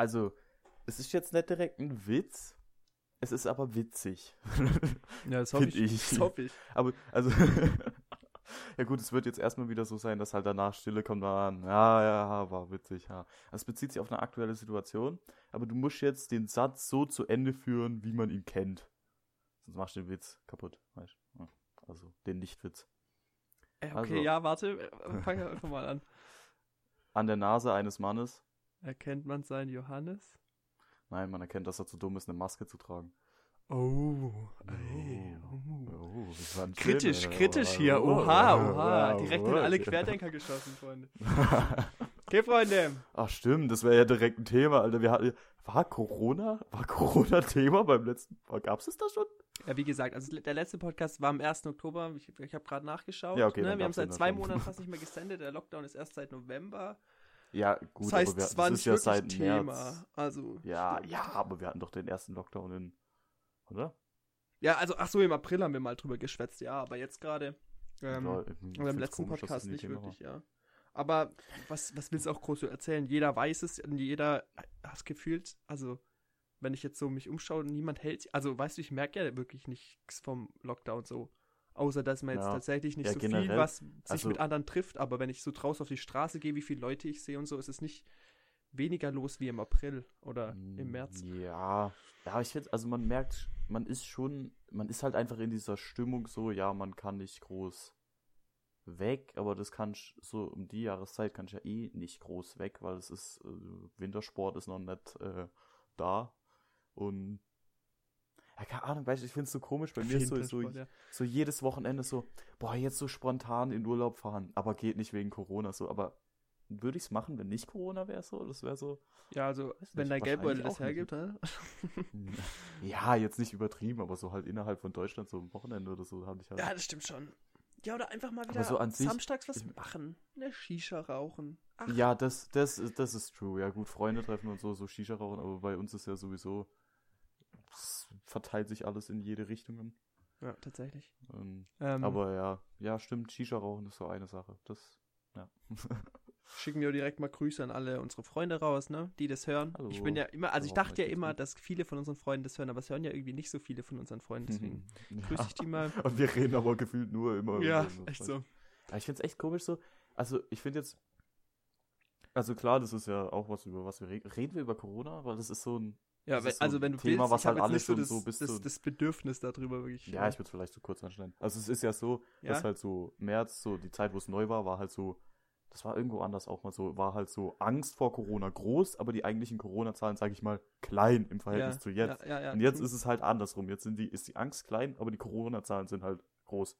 Also, es ist jetzt nicht direkt ein Witz, es ist aber witzig. Ja, das hoffe ich. ich. Das hoffe ich. Aber, also, ja gut, es wird jetzt erstmal wieder so sein, dass halt danach Stille kommt, dann, ja, ja, war witzig, ja. Es bezieht sich auf eine aktuelle Situation, aber du musst jetzt den Satz so zu Ende führen, wie man ihn kennt. Sonst machst du den Witz kaputt, weißt du? Also, den Nichtwitz. Äh, Okay, Also- ja, warte. äh, Fangen wir einfach mal an. An der Nase eines Mannes, Erkennt man seinen Johannes? nein, man erkennt, dass er zu dumm ist, eine Maske zu tragen. Oh. ey, Oh, das war ein Kritisch, Film, ey. kritisch hier. Oh, Oha, oh, oha. oh, Direkt oh, in alle oh. Querdenker geschossen, Freunde. Okay, Freunde. Ach stimmt, das wäre ja direkt ein Thema, Alter. Wir hatten, war Corona? War Corona Thema beim letzten? Gab es das schon? Ja, wie gesagt, also der letzte Podcast war am 1. Oktober. Ich, ich habe gerade nachgeschaut. Ja, okay, ne? Wir haben seit zwei. Monaten fast nicht mehr gesendet. Der Lockdown ist erst seit November. Ja, gut, das heißt, aber wir, es war das ist ja seit Thema. März. Also, Ja, stimmt. ja, aber wir hatten doch den ersten Lockdown in, oder? Ja, also, ach so, im April haben wir mal drüber geschwätzt, ja, aber jetzt gerade. Ähm, Ja, im letzten komisch, Podcast nicht Thema war. wirklich, ja. Aber was, was willst du auch groß erzählen? Jeder weiß es jeder hat es gefühlt, also wenn ich jetzt so mich umschaue, niemand hält, also weißt du, ich merke ja wirklich nichts vom Lockdown so. Außer, dass man jetzt Ja. tatsächlich nicht Ja, so viel, generell, was sich also- mit anderen trifft, aber wenn ich so draußen auf die Straße gehe, wie viele Leute ich sehe und so, ist es nicht weniger los wie im April oder im März. Mm, Ja, ja, ich finde, also man merkt, man ist schon, man ist halt einfach in dieser Stimmung so, ja, man kann nicht groß weg, aber das kann ich so um die Jahreszeit kann ich ja eh nicht groß weg, weil es ist, äh, Wintersport ist noch nicht äh, da und ja, keine Ahnung, weißt du, ich finde es so komisch, bei mir ist so, so, ja. so jedes Wochenende so, boah, jetzt so spontan in Urlaub fahren, aber geht nicht wegen Corona so, aber würde ich es machen, wenn nicht Corona wäre so? Das wäre so, Ja, also wenn nicht, dein Geldbeutel das hergibt, hä? Ja, jetzt nicht übertrieben, aber so halt innerhalb von Deutschland so am Wochenende oder so habe ich halt. Ja, das stimmt schon. Ja, oder einfach mal Aber wieder so an sich- samstags was ich- machen. Eine Shisha rauchen. Ach, Ja, das, das, ist- das ist true. Ja, gut, Freunde treffen und so, so Shisha rauchen, aber bei uns ist ja sowieso, es verteilt sich alles in jede Richtung. ja tatsächlich. Ähm, Ähm, aber ja, ja, stimmt, Shisha rauchen ist so eine Sache. Das, ja. schicken wir direkt mal Grüße an alle unsere Freunde raus, ne? Die das hören. Hallo. Ich bin ja immer, also ich dachte ja immer, gut? dass viele von unseren Freunden das hören, aber es hören ja irgendwie nicht so viele von unseren Freunden, deswegen grüße ja. ich die mal. Und wir reden aber gefühlt nur immer. Ja, über- echt so. Ja, ich finde es echt komisch so. Also, ich finde jetzt. Also, klar, das ist ja auch was, über was wir reden. Reden wir über Corona? Weil das ist so ein. Ja, wenn, so also wenn du Thema, willst, was halt alles so das, so bis das, das Bedürfnis darüber wirklich. Ja, ich würde es vielleicht so kurz anschneiden. Also, es ist ja so, Ja? dass halt so März, so die Zeit, wo es neu war, war halt so. Das war irgendwo anders auch mal so, war halt so Angst vor Corona groß, aber die eigentlichen Corona-Zahlen, sage ich mal, klein im Verhältnis ja, zu jetzt. Ja, Und jetzt true. ist es halt andersrum. Jetzt sind die, ist die Angst klein, aber die Corona-Zahlen sind halt groß.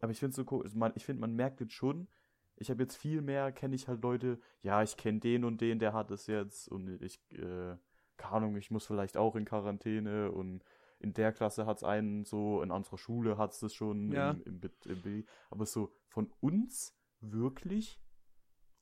Aber ich finde so cool, man, ich finde, man merkt jetzt schon, ich habe jetzt viel mehr, kenne ich halt Leute, ja, ich kenne den und den, der hat es jetzt und ich, äh, keine Ahnung, ich muss vielleicht auch in Quarantäne und in der Klasse hat es einen so, in unserer Schule hat es das schon, Ja. im, im, im, Bi- aber so von uns wirklich,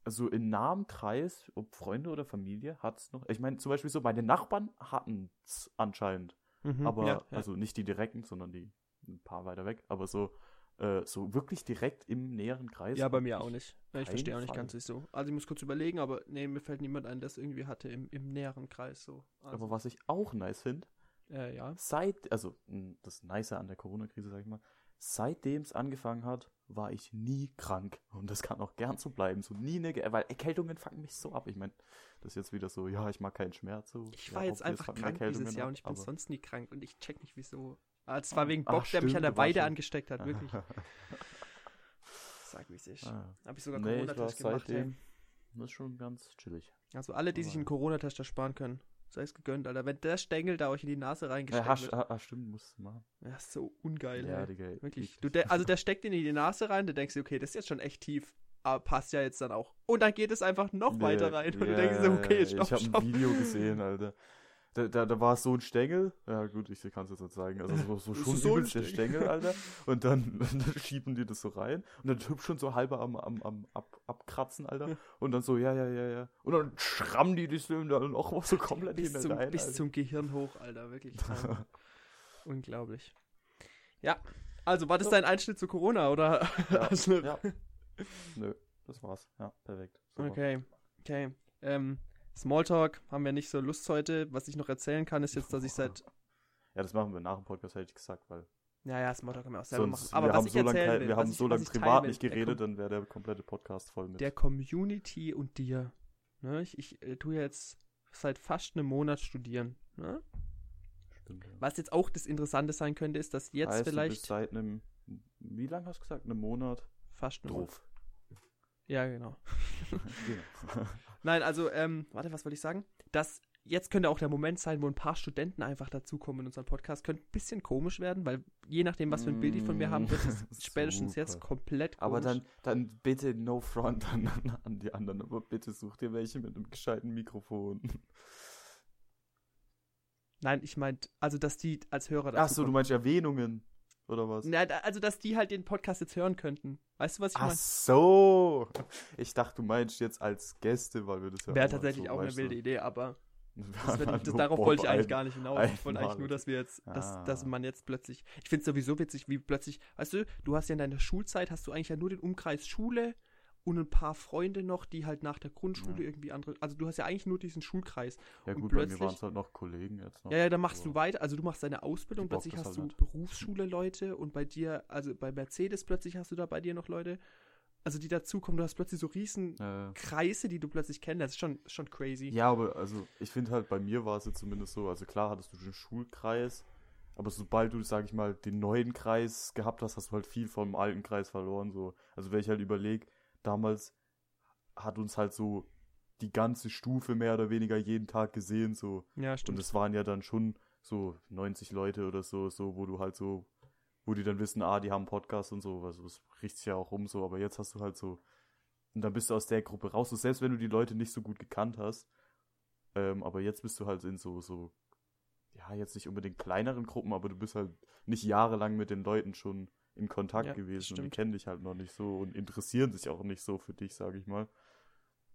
also in nahem Kreis, ob Freunde oder Familie, hat es noch, ich meine, zum Beispiel so, meine Nachbarn hatten es anscheinend, Mhm, aber, ja, ja. also nicht die direkten, sondern die ein paar weiter weg, aber so, äh, so wirklich direkt im näheren Kreis. Ja, bei mir auch nicht. Ja, ich verstehe auch nicht Fall. ganz wieso. Also ich muss kurz überlegen, aber nee, mir fällt niemand ein, der es irgendwie hatte im, im näheren Kreis so. Also, Aber was ich auch nice finde, äh, ja. seit, also mh, das Nice an der Corona-Krise, sag ich mal, seitdem es angefangen hat, war ich nie krank. Und das kann auch gern so bleiben. So nie eine, Ge- weil Erkältungen fangen mich so ab. Ich meine, das ist jetzt wieder so, ja, ich mag keinen Schmerz. So. Ich ja, war jetzt obvious einfach krank dieses Jahr ab, und ich bin sonst nie krank und ich check nicht wieso. Ah, es war wegen Ach, Bock, der mich an der du Weide schon- angesteckt hat, wirklich. Sag wie es ist. Ah, Habe ich sogar Nee, Corona-Test gemacht. seitdem- Ey. das ist schon ganz chillig. Also alle, die sich einen Corona-Test ersparen können, sei es gegönnt, Alter. Wenn der Stängel da euch in die Nase Ja, reingesteckt hast, wird, ah, ah, stimmt, musst du machen. das ist so ungeil, Ja, ey. Digga. Wirklich. Du, der, also der steckt in die Nase rein, du denkst dir, okay, das ist jetzt schon echt tief, aber passt ja jetzt dann auch. Und dann geht es einfach noch weiter Nee, rein. Und du ja, denkst dir, okay, ja, stopp, Ich habe ein Video gesehen, Alter. Da, da, da war es so ein Stängel. Ja, gut, ich kann es jetzt nicht zeigen. Also so, so schon so ein übelst der Stängel. Alter. Und dann, dann schieben die das so rein. Und dann hübsch schon so halber am, am, am ab, abkratzen, Alter. Und dann so, ja, ja, ja, ja. Und dann schrammen die das Film dann auch so komplett bis, zum, rein. bis Alter. zum Gehirn hoch, Alter, wirklich. Unglaublich. Ja, also war das dein Einschnitt zu Corona, oder? Ja, Also, ja. Nö, das war's. Ja, perfekt. Super. Okay, okay. Ähm, Smalltalk haben wir nicht so Lust heute. Was ich noch erzählen kann, ist jetzt, dass ich seit. Ja, das machen wir nach dem Podcast, hätte ich gesagt, weil. Ja, ja, Smalltalk können wir auch selber Sonst, machen. Aber wir was haben ich so lange, erzählen kein- will, wir was haben ich- so lange privat nicht geredet, dann wäre der komplette Podcast voll mit. Der Community und dir. Ne? Ich, ich äh, tue jetzt seit fast einem Monat studieren. Ne? Stimmt, ja. Was jetzt auch das Interessante sein könnte, ist, dass jetzt heißt, Du bist vielleicht seit einem. Wie lange hast du gesagt? Einem Monat? fast einem Monat. Ja, genau. genau. Nein, also, ähm, warte, was wollte ich sagen? Das, jetzt könnte auch der Moment sein, wo ein paar Studenten einfach dazukommen in unseren Podcast. Könnte ein bisschen komisch werden, weil je nachdem, was für ein Bild die von mir haben, wird es spätestens jetzt komplett komisch. Aber dann, dann bitte no front an, an die anderen, aber bitte such dir welche mit einem gescheiten Mikrofon. Nein, ich meinte, also, dass die als Hörer Ach so, du dazukommen. meinst Erwähnungen oder was? Nein, da- also, dass die halt den Podcast jetzt hören könnten. Weißt du, was ich Ach meine? so. Ich dachte, du meinst jetzt als Gäste, weil wir das ja Wäre tatsächlich so, auch eine weißt du, wilde Idee, aber das wird, das, darauf Bob wollte ich eigentlich ein- gar nicht hinaus. Ich wollte eigentlich nur, dass wir jetzt, dass, dass Ah. man jetzt plötzlich. Ich finde es sowieso witzig, wie plötzlich, weißt du, du hast ja in deiner Schulzeit, hast du eigentlich ja nur den Umkreis Schule und ein paar Freunde noch, die halt nach der Grundschule Ja. irgendwie andere. Also du hast ja eigentlich nur diesen Schulkreis. Ja und gut, bei mir plötzlich- waren es halt noch Kollegen jetzt noch. Ja, ja, dann machst aber- du weiter, also du machst deine Ausbildung, plötzlich hast halt du nicht. Berufsschule Leute und bei dir, also bei Mercedes plötzlich hast du da bei dir noch Leute, also die dazukommen, du hast plötzlich so riesen Äh, Kreise, die du plötzlich kennst, das ist schon, schon crazy. Ja, aber also ich finde halt, bei mir war es jetzt zumindest so, also klar hattest du den Schulkreis, aber sobald du, sag ich mal, den neuen Kreis gehabt hast, hast du halt viel vom alten Kreis verloren. So. Also wenn ich halt überlege, damals hat uns halt so die ganze Stufe mehr oder weniger jeden Tag gesehen, so. Ja, Und stimmt. es waren ja dann schon so 90 Leute oder so, so, wo du halt so, wo die dann wissen, ah, die haben einen Podcast und so, also das bricht sich ja auch um so, aber jetzt hast du halt so, und dann bist du aus der Gruppe raus, so, selbst wenn du die Leute nicht so gut gekannt hast, ähm, aber jetzt bist du halt in so, so, ja, jetzt nicht unbedingt kleineren Gruppen, aber du bist halt nicht jahrelang mit den Leuten schon in Kontakt Ja, gewesen und die kennen dich halt noch nicht so und interessieren sich auch nicht so für dich, sag ich mal.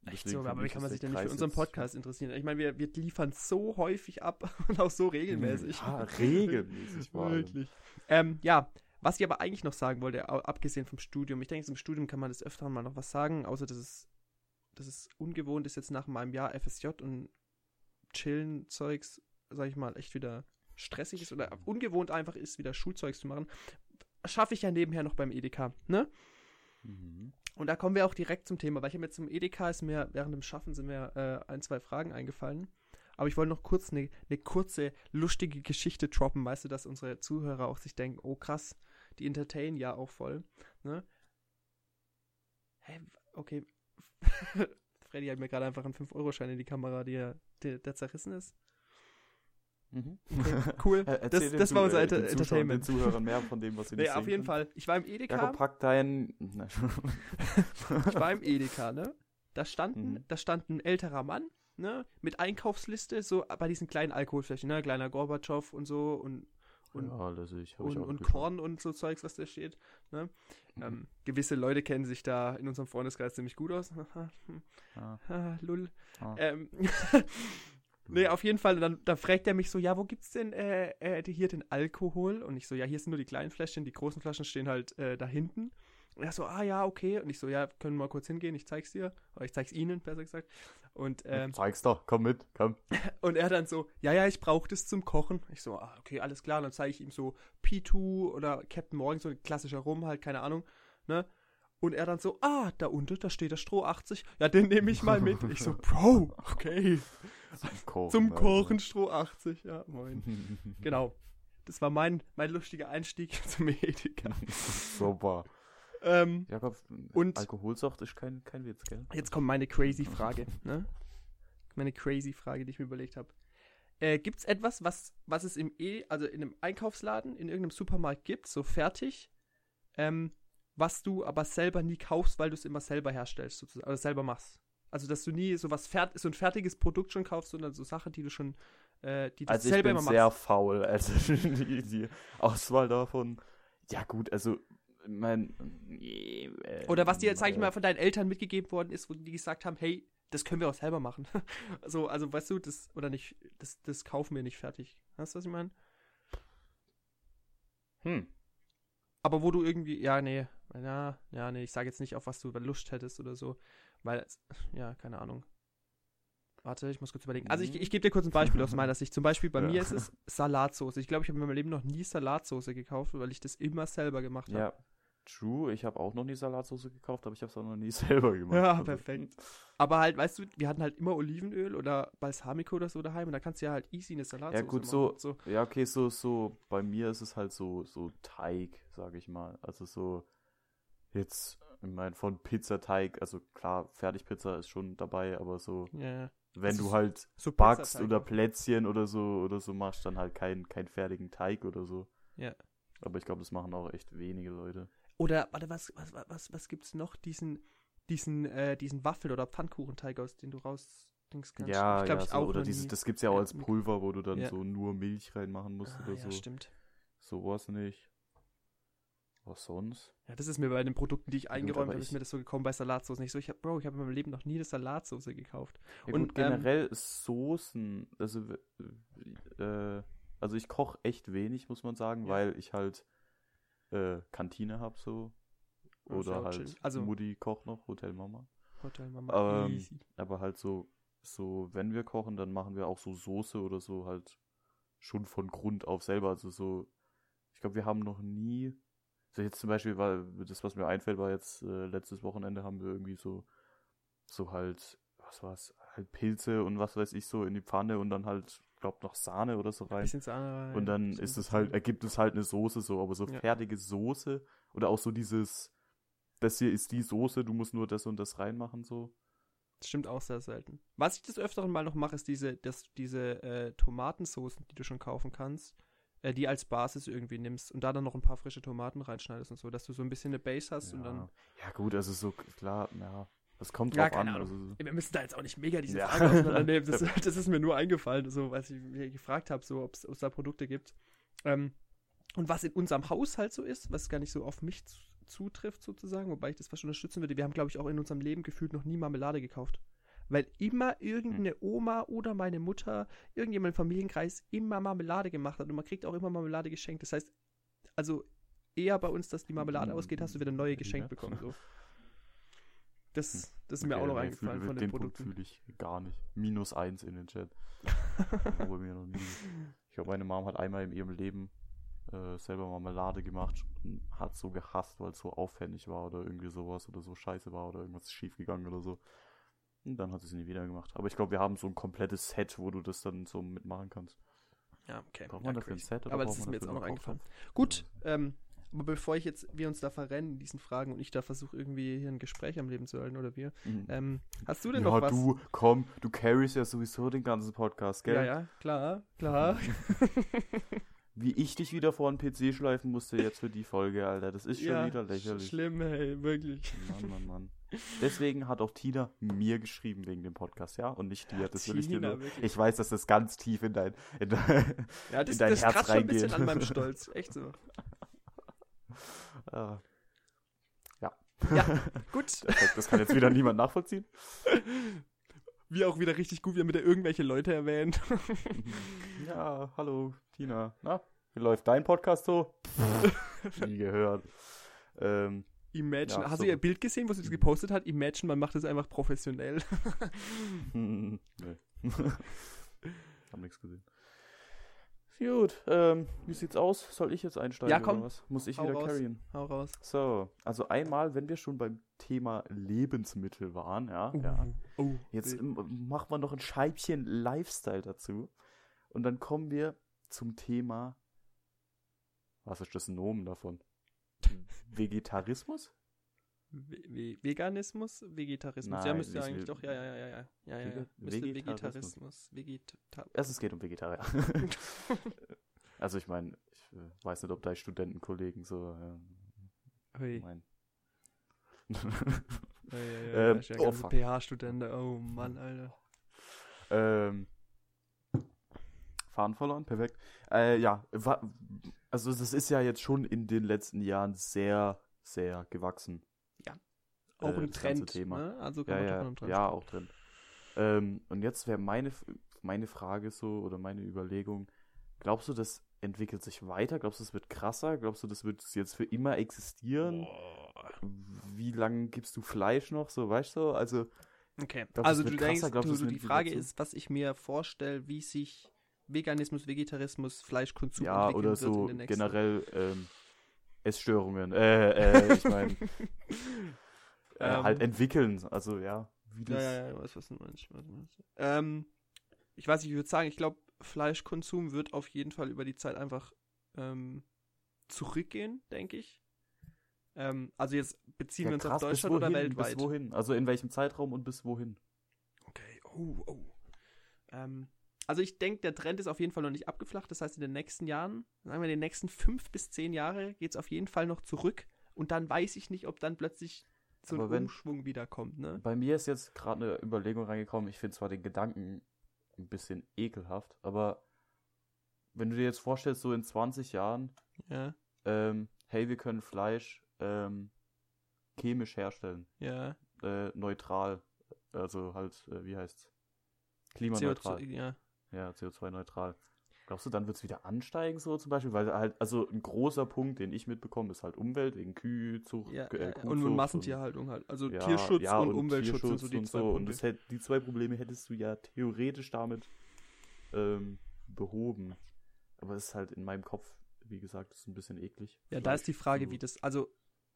Echt so, aber wie kann man sich denn nicht für unseren Podcast interessieren? Ich meine, wir, wir liefern so häufig ab und auch so regelmäßig. Ja, regelmäßig. Wirklich. Ähm, ja, was ich aber eigentlich noch sagen wollte, abgesehen vom Studium, ich denke, im Studium kann man des Öfteren mal noch was sagen, außer dass es, dass es ungewohnt ist, jetzt nach meinem Jahr FSJ und Chillen Zeugs, sag ich mal, echt wieder stressig ist oder ungewohnt einfach ist, wieder Schulzeugs zu machen, schaffe ich ja nebenher noch beim Edeka, ne? Mhm. Und da kommen wir auch direkt zum Thema, weil ich habe jetzt zum Edeka, ist mir während dem Schaffen sind mir äh, ein, zwei Fragen eingefallen. Aber ich wollte noch kurz eine ne kurze, lustige Geschichte droppen, weißt du, dass unsere Zuhörer auch sich denken, oh krass, die entertain ja auch voll. Ne? Hä, okay. Freddy hat mir gerade einfach einen 5-Euro-Schein in die Kamera, die, der, der zerrissen ist. Mhm. Okay, cool. Das das war unser Enter Entertainment. Den Zuhörern mehr von dem, was sie Nee, nicht auf jeden können. Fall. Ich war im Edeka. Jakob, pack dein... Nein. ich war im Edeka, ne? Da standen, Mhm. da stand ein älterer Mann, ne? Mit Einkaufsliste, so bei diesen kleinen Alkoholflächen, ne? Kleiner Gorbatschow und so und, und, ja, ich, und, und. Korn und so Zeugs, was da steht. Ne? Mhm. Ähm, gewisse Leute kennen sich da in unserem Freundeskreis ziemlich gut aus. Ah, Ah, Lull. ah. Ähm, nee, auf jeden Fall. Und dann, dann fragt er mich so, ja, wo gibt's denn äh, äh, hier den Alkohol? Und ich so, ja, hier sind nur die kleinen Fläschchen, die großen Flaschen stehen halt äh, da hinten. Und er so, ah ja, okay. Und ich so, ja, können wir mal kurz hingehen, ich zeig's dir. Oder ich zeig's ihnen, besser gesagt. Und, ähm, Zeig's doch, komm mit, komm. und er dann so, ja, ja, ich brauche das zum Kochen. Ich so, ah, okay, alles klar. Und dann zeige ich ihm so P2 oder Captain Morgan, so ein klassischer Rum, halt, keine Ahnung, ne? Und er dann so, ah, da unten, da steht der Stroh 80. Ja, den nehme ich mal mit. Ich so, Bro, okay. Zum Kochen. Zum Alter. Kochen Stroh 80, ja, moin. Genau. Das war mein, mein lustiger Einstieg zum Edeka. Super. Ähm, Jakob, Und- Alkoholsucht ist kein, kein Witz, gell? Jetzt kommt meine crazy Frage, ne? Meine crazy Frage, die ich mir überlegt habe. Äh, gibt es etwas, was, was es im e also in einem Einkaufsladen, in irgendeinem Supermarkt gibt, so fertig, ähm, was du aber selber nie kaufst, weil du es immer selber herstellst, sozusagen, oder selber machst? Also, dass du nie so was fert so ein fertiges Produkt schon kaufst, sondern so Sachen, die du schon, äh, die du Also ich selber bin immer sehr machst. faul. Also die, die Auswahl davon. Ja gut, also mein. äh, Oder was dir, sag ich äh, mal, von deinen Eltern mitgegeben worden ist, wo die gesagt haben, hey, das können wir auch selber machen. so, also weißt du, das, oder nicht, das, das kaufen wir nicht fertig. Weißt du, was ich meine? Hm. Aber wo du irgendwie, ja, nee, ja, ja, nee, ich sage jetzt nicht, auf was du Lust hättest oder so, weil, ja, keine Ahnung. Warte, ich muss kurz überlegen. Also ich, Mhm. ich gebe dir kurz ein Beispiel aus meiner Sicht. Zum Beispiel bei Ja. mir ist es Salatsauce. Ich glaube, ich habe in meinem Leben noch nie Salatsauce gekauft, weil ich das immer selber gemacht habe. Ja, true. Ich habe auch noch nie Salatsauce gekauft, aber ich habe es auch noch nie selber gemacht. Ja, Also, perfekt. Aber halt, weißt du, wir hatten halt immer Olivenöl oder Balsamico oder so daheim und da kannst du ja halt easy eine Salatsauce Ja, gut, machen. so, so. ja, okay, so, so, bei mir ist es halt so, so Teig, sage ich mal. Also so, jetzt, ich meine, von Pizzateig, also klar, Fertigpizza ist schon dabei, aber so, ja. wenn Also du so halt so backst oder. Plätzchen oder so, oder so machst, dann halt keinen kein fertigen Teig oder so. Ja. Aber ich glaube, das machen auch echt wenige Leute. Oder, warte, was, was, was, was, was gibt's noch? Diesen, diesen, äh, diesen Waffel- oder Pfannkuchenteig, aus dem du rausdingst kannst. Ja, ich glaub, ja, ich so, auch oder dieses, das gibt's ja auch als Pulver, wo du dann Ja. so nur Milch reinmachen musst Ah, oder ja, so. stimmt. Sowas nicht. Was sonst? Ja, das ist mir bei den Produkten, die ich eingeräumt habe, ist mir das so gekommen bei Salatsauce nicht so. Ich hab, Bro, ich habe in meinem Leben noch nie eine Salatsauce gekauft. Ja, Und, gut, generell Soßen, also, äh, also ich koche echt wenig, muss man sagen, Ja. weil ich halt äh, Kantine hab so. Ja Oder halt. Also- Mutti kocht noch, Hotel Mama. Hotel Mama. Ähm, easy. Aber halt so, so, wenn wir kochen, dann machen wir auch so Soße oder so halt schon von Grund auf selber. Also so, ich glaube, wir haben noch nie, so jetzt zum Beispiel, weil das, was mir einfällt, war jetzt äh, letztes Wochenende haben wir irgendwie so, so halt, was war's, halt Pilze und was weiß ich so in die Pfanne und dann halt, glaub noch Sahne oder so rein. Bisschen Sahne rein, Und dann ist es halt, ergibt es halt eine Soße so, aber so Ja. fertige Soße oder auch so dieses, das hier ist die Soße, du musst nur das und das reinmachen so. Das stimmt auch sehr selten. Was ich des Öfteren mal noch mache, ist diese, das, diese äh, Tomatensoßen, die du schon kaufen kannst, äh, die als Basis irgendwie nimmst und da dann noch ein paar frische Tomaten reinschneidest und so, dass du so ein bisschen eine Base hast und dann. Ja, gut, also so klar, ja. Das kommt Ja, drauf an. keine Also, Wir müssen da jetzt auch nicht mega diese Ja. Frage auseinandernehmen. Das, das ist mir nur eingefallen, so, als ich mich gefragt habe, so, ob es da Produkte gibt. Ähm, und was in unserem Haushalt so ist, was gar nicht so auf mich zu- zutrifft, sozusagen, wobei ich das fast unterstützen würde. Wir haben, glaube ich, auch in unserem Leben gefühlt noch nie Marmelade gekauft. Weil immer irgendeine Oma oder meine Mutter, irgendjemand im Familienkreis immer Marmelade gemacht hat und man kriegt auch immer Marmelade geschenkt. Das heißt, also eher bei uns, dass die Marmelade Mm, ausgeht, hast du wieder neue ja. geschenkt bekommen. So. Das, das ist mir okay, auch noch eingefallen von den, den Punkt Produkten. fühle ich gar nicht. Minus eins in den Chat. Mir. Ich glaube, meine Mom hat einmal in ihrem Leben äh, selber Marmelade gemacht und hat so gehasst, weil es so aufwendig war oder irgendwie sowas oder so scheiße war oder irgendwas schief gegangen oder so. Und dann hat sie es nie wieder gemacht. Aber ich glaube, wir haben so ein komplettes Set, wo du das dann so mitmachen kannst. Ja, okay. Braucht ja, man dafür ein. Set Aber das ist mir jetzt auch noch eingefallen. Gut, ähm, aber bevor ich jetzt, wir uns da verrennen in diesen Fragen und ich da versuche irgendwie hier ein Gespräch am Leben zu halten oder wir, Mhm. ähm, hast du denn ja, noch was? du, komm, du carries ja sowieso den ganzen Podcast, gell? Ja, ja, klar, klar. Wie ich dich wieder vor den PC schleifen musste jetzt für die Folge, Alter. Das ist schon ja, wieder lächerlich. schlimm, hey, wirklich. Mann, Mann, Mann. Deswegen hat auch Tina mir geschrieben wegen dem Podcast, ja? Und nicht dir. Das will ich dir Tina, nur. wirklich. Ich weiß, dass das ganz tief in dein, in dein, Ja, das, in dein das Herz kratzt schon ein bisschen reingeht. an meinem Stolz. Echt so. Ah. Ja. Ja, gut. Perfekt, das kann jetzt wieder niemand nachvollziehen. Wie auch wieder richtig gut, wie er wieder irgendwelche Leute erwähnt. Ja, hallo, Tina. Na, wie läuft dein Podcast so? Nie gehört. Ähm, Imagine. Ja, Hast so. du ihr Bild gesehen, wo sie das gepostet hat? Imagine, man macht das einfach professionell. nee. Hab nichts gesehen. Gut, ähm, wie sieht's aus? Soll ich jetzt einsteigen Ja, komm. oder was? Muss ich Hau wieder raus. carryen? Hau raus. So, also einmal, wenn wir schon beim Thema Lebensmittel waren, ja, ja. Oh, Jetzt ähm, machen wir noch ein Scheibchen Lifestyle dazu. Und dann kommen wir zum Thema. Was ist das Nomen davon? Vegetarismus? Ve- Ve- Veganismus, Vegetarismus. ja, Nein, müsste ich eigentlich doch, ja, ja, ja, ja, ja, ja, ja. Müsste Vegetarismus. Vegetarismus. Vegeta es geht um Vegetarier. also ich meine, ich äh, weiß nicht, ob deine Studentenkollegen so äh, Hui. mein. Ja, ja, ja, Ähm, ja, ja, oh, ganze fuck. PH-Student, oh Mann, Alter. ähm, Fahren verloren, perfekt. Äh, ja, also das ist ja jetzt schon in den letzten Jahren sehr, sehr gewachsen. Auch Äh, ein das ganze Trend, Thema. ne? Also kann Ja, man ja, Trend ja, auch drin. Ähm, und jetzt wäre meine, meine Frage so oder meine Überlegung, glaubst du, das entwickelt sich weiter? Glaubst du, es wird krasser? Glaubst du, das wird jetzt für immer existieren? Boah. Wie lange gibst du Fleisch noch? So, weißt du? Also, Okay, glaub, das also du krasser, denkst, du, du, die Frage ist, was ich mir vorstelle, wie sich Veganismus, Vegetarismus, Fleischkonsum Ja, oder wird in so den nächsten generell ähm, Essstörungen. Äh, äh, ich meine, äh, Ähm, halt entwickeln. Also ja, wie Ja, das. ja, ja, ich weiß, was du meinst. was du meinst. Ähm, ich weiß nicht, ich würde sagen, ich glaube, Fleischkonsum wird auf jeden Fall über die Zeit einfach ähm, zurückgehen, denke ich. Ähm, also jetzt beziehen Ja, wir uns krass, auf Deutschland oder wohin, weltweit? Bis wohin? Also in welchem Zeitraum und bis wohin? Okay, oh, oh. Ähm, also ich denke, der Trend ist auf jeden Fall noch nicht abgeflacht. Das heißt, in den nächsten Jahren, sagen wir in den nächsten fünf bis zehn Jahre, geht es auf jeden Fall noch zurück. Und dann weiß ich nicht, ob dann plötzlich so ein Aber wenn- Umschwung wiederkommt, ne? Bei mir ist jetzt gerade eine Überlegung reingekommen. Ich finde zwar den Gedanken ein bisschen ekelhaft, aber wenn du dir jetzt vorstellst, so in 20 Jahren, Ja, ähm, hey, wir können Fleisch ähm, chemisch herstellen, ja. äh, neutral, also halt, äh, wie heißt's? Klimaneutral. CO2, ja. Ja, CO2-neutral. Glaubst du, dann wird es wieder ansteigen, so zum Beispiel? Weil halt, also ein großer Punkt, den ich mitbekomme, ist halt Umwelt, wegen Kühlzucht, Ja, äh. Kuhzucht und, und Massentierhaltung halt. Also ja, Tierschutz ja, und, Umweltschutz sind so Tierschutz die und zwei so. Und Punkte. das hätt, die zwei Probleme hättest du ja theoretisch damit ähm, behoben. Aber es ist halt in meinem Kopf, wie gesagt, ist ein bisschen eklig. Ja, da ist die Frage, wie das, also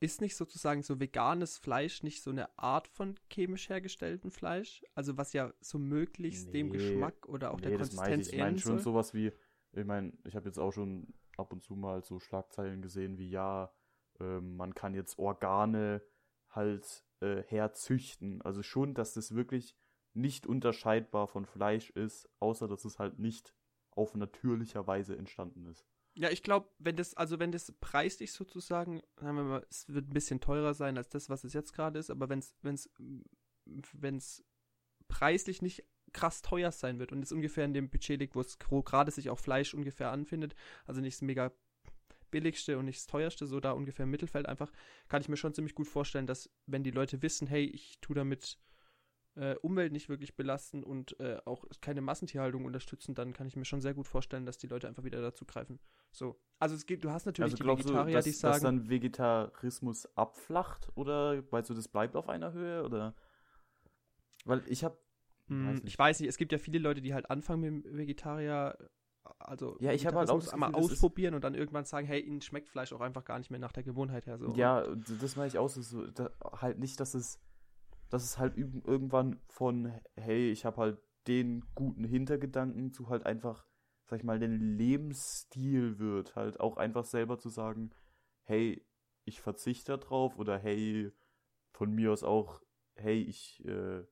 ist nicht sozusagen so veganes Fleisch nicht so eine Art von chemisch hergestelltem Fleisch? Also was ja so möglichst dem Nee, Geschmack oder auch der Nee, meine Konsistenz ich. Ich meine schon sowas wie, ich meine, ich habe jetzt auch schon ab und zu mal so Schlagzeilen gesehen wie, ja, ähm, man kann jetzt Organe halt äh, herzüchten. Also schon, dass das wirklich nicht unterscheidbar von Fleisch ist, außer dass es halt nicht auf natürlicher Weise entstanden ist. Ja, ich glaube, wenn das, also wenn das preislich sozusagen, sagen wir mal, es wird ein bisschen teurer sein als das, was es jetzt gerade ist, aber wenn es, wenn es, wenn es preislich nicht krass teuer sein wird und es ungefähr in dem Budget liegt, wo es gerade sich auch Fleisch ungefähr anfindet, also nicht das mega billigste und nicht das teuerste, so da ungefähr im Mittelfeld einfach, kann ich mir schon ziemlich gut vorstellen, dass wenn die Leute wissen, hey, ich tue damit äh, Umwelt nicht wirklich belasten und äh, auch keine Massentierhaltung unterstützen, dann kann ich mir schon sehr gut vorstellen, dass die Leute einfach wieder dazu greifen. So. Also es gibt, du hast natürlich Also die glaubst du, Vegetarier, dass, die dass sagen, dann Vegetarismus abflacht oder meinst du, das bleibt auf einer Höhe oder? Weil ich habe hm, ich weiß nicht, es gibt ja viele Leute, die halt anfangen mit dem Vegetarier, also Ja, ich hab halt auch das einmal Gefühl, ausprobieren und dann irgendwann sagen, hey, ihnen schmeckt Fleisch auch einfach gar nicht mehr nach der Gewohnheit her. So. Ja, das meine ich auch so, so da, halt nicht, dass es, dass es halt irgendwann von, hey, ich habe halt den guten Hintergedanken zu halt einfach, sag ich mal, den Lebensstil wird, halt auch einfach selber zu sagen, hey, ich verzichte drauf oder hey, von mir aus auch, hey, ich äh,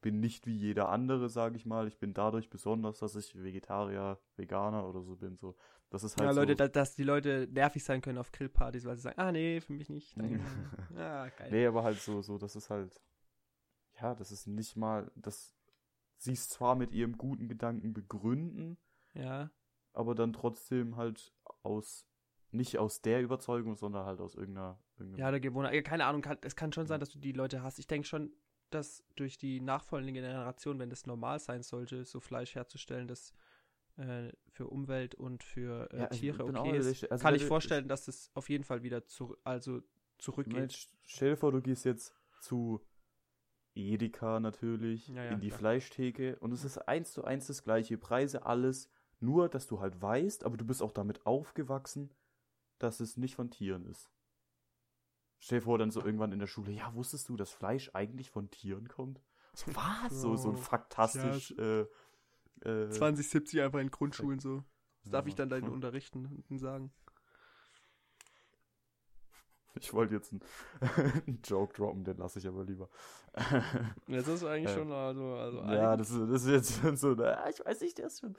bin nicht wie jeder andere, sage ich mal, ich bin dadurch besonders, dass ich Vegetarier, Veganer oder so bin, so. Das ist halt ja, Leute, so, da, dass die Leute nervig sein können auf Grillpartys, weil sie sagen, ah nee, für mich nicht. Ja, geil. Nee, aber halt so, so, das ist halt, ja, das ist nicht mal, das, sie es zwar mit ihrem guten Gedanken begründen, Ja, aber dann trotzdem halt aus, nicht aus der Überzeugung, sondern halt aus irgendeiner, Ja, der Gewohnheit. Keine Ahnung, kann, es kann schon sein, dass du die Leute hast. Ich denke schon, dass durch die nachfolgende Generation, wenn das normal sein sollte, so Fleisch herzustellen, das äh, für Umwelt und für äh, Ja, Tiere okay ist, also kann ich vorstellen, dass das auf jeden Fall wieder zu, also zurückgeht. st- stell dir vor, du gehst jetzt zu Edeka natürlich, Ja, ja, in die klar. Fleischtheke und es ist eins zu eins das gleiche, Preise, alles, nur, dass du halt weißt, aber du bist auch damit aufgewachsen, dass es nicht von Tieren ist. Stell dir vor, dann so irgendwann in der Schule, ja, wusstest du, dass Fleisch eigentlich von Tieren kommt? So, was? So, so ein Oh, faktastisch, äh, äh, 2070 einfach in Grundschulen so. Das darf ja. ich dann da unterrichten und sagen. Ich wollte jetzt einen, einen Joke droppen, den lasse ich aber lieber. Jetzt ist eigentlich Äh, schon, also, also Ja, das ist, das ist jetzt schon so, na, ich weiß nicht, der ist schon.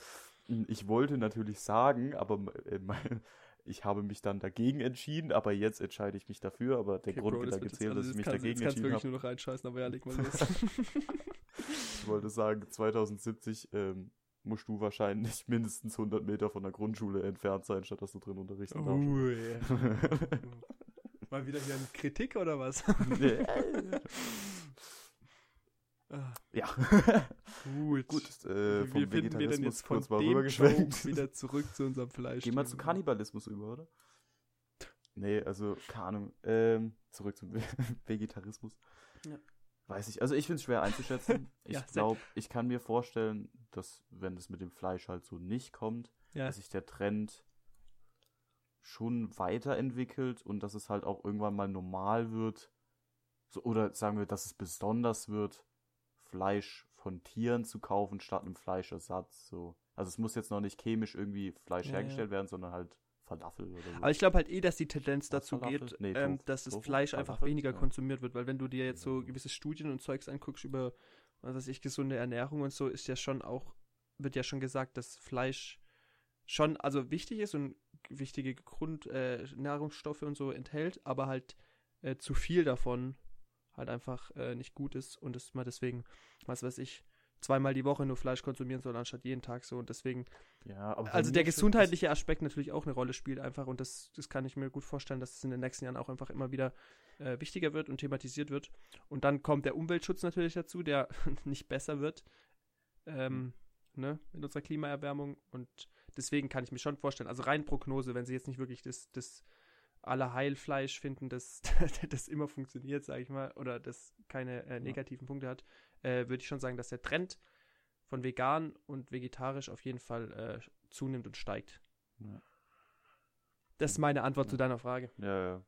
Ich wollte natürlich sagen, aber äh, mein, ich habe mich dann dagegen entschieden, aber jetzt entscheide ich mich dafür, aber der Okay, Grund Bro, das gezählt, also dass ich jetzt mich kannst- dagegen entschieden wirklich habe. nur noch reinscheißen, aber ja, leg mal los. Ich wollte sagen, 2070 ähm, musst du wahrscheinlich mindestens 100 Meter von der Grundschule entfernt sein, statt dass du drin unterrichten darfst. Ui. Mal wieder hier eine Kritik oder was? Ah, ja, Gut. gut, äh, Wie vom finden wir denn Vegetarismus jetzt von kurz mal dem. Joke wieder zurück zu unserem Fleisch? Gehen wir zu Kannibalismus über, oder? Nee, also, keine Ahnung. Ähm, zurück zum Vegetarismus. Ja. weiß ich, also ich finde es schwer einzuschätzen. Ich Ja, glaube, ich kann mir vorstellen, dass wenn das mit dem Fleisch halt so nicht kommt, Ja. dass sich der Trend schon weiterentwickelt und dass es halt auch irgendwann mal normal wird. So, oder sagen wir, dass es besonders wird, Fleisch von Tieren zu kaufen statt einem Fleischersatz. So. Also es muss jetzt noch nicht chemisch irgendwie Fleisch Ja, ja. hergestellt werden, sondern halt Falafel oder so. Aber ich glaube halt eh, dass die Tendenz Was, dazu Falafel? geht, Nee, ähm, dass das? Fleisch einfach Falafel? weniger Ja. konsumiert wird, weil wenn du dir jetzt so Ja. gewisse Studien und Zeugs anguckst über, was weiß ich, gesunde Ernährung und so, ist ja schon auch, wird ja schon gesagt, dass Fleisch schon, also wichtig ist und wichtige Grundnahrungsstoffe äh, und so enthält, aber halt äh, zu viel davon halt einfach äh, nicht gut ist und dass man deswegen, was weiß ich, zweimal die Woche nur Fleisch konsumieren soll, anstatt jeden Tag so. Und deswegen ja, also der gesundheitliche Aspekt natürlich auch eine Rolle spielt einfach. Und das, das kann ich mir gut vorstellen, dass es in den nächsten Jahren auch einfach immer wieder äh, wichtiger wird und thematisiert wird. Und dann kommt der Umweltschutz natürlich dazu, der nicht besser wird ähm, ne, mit unserer Klimaerwärmung. Und deswegen kann ich mir schon vorstellen, also rein Prognose, wenn sie jetzt nicht wirklich das, das Allerheilfleisch finden, das, das immer funktioniert, sage ich mal, oder das keine äh, negativen Punkte hat, äh, würde ich schon sagen, dass der Trend von vegan und vegetarisch auf jeden Fall äh, zunimmt und steigt. Ja. Das ist meine Antwort zu deiner Frage. Ja, ja.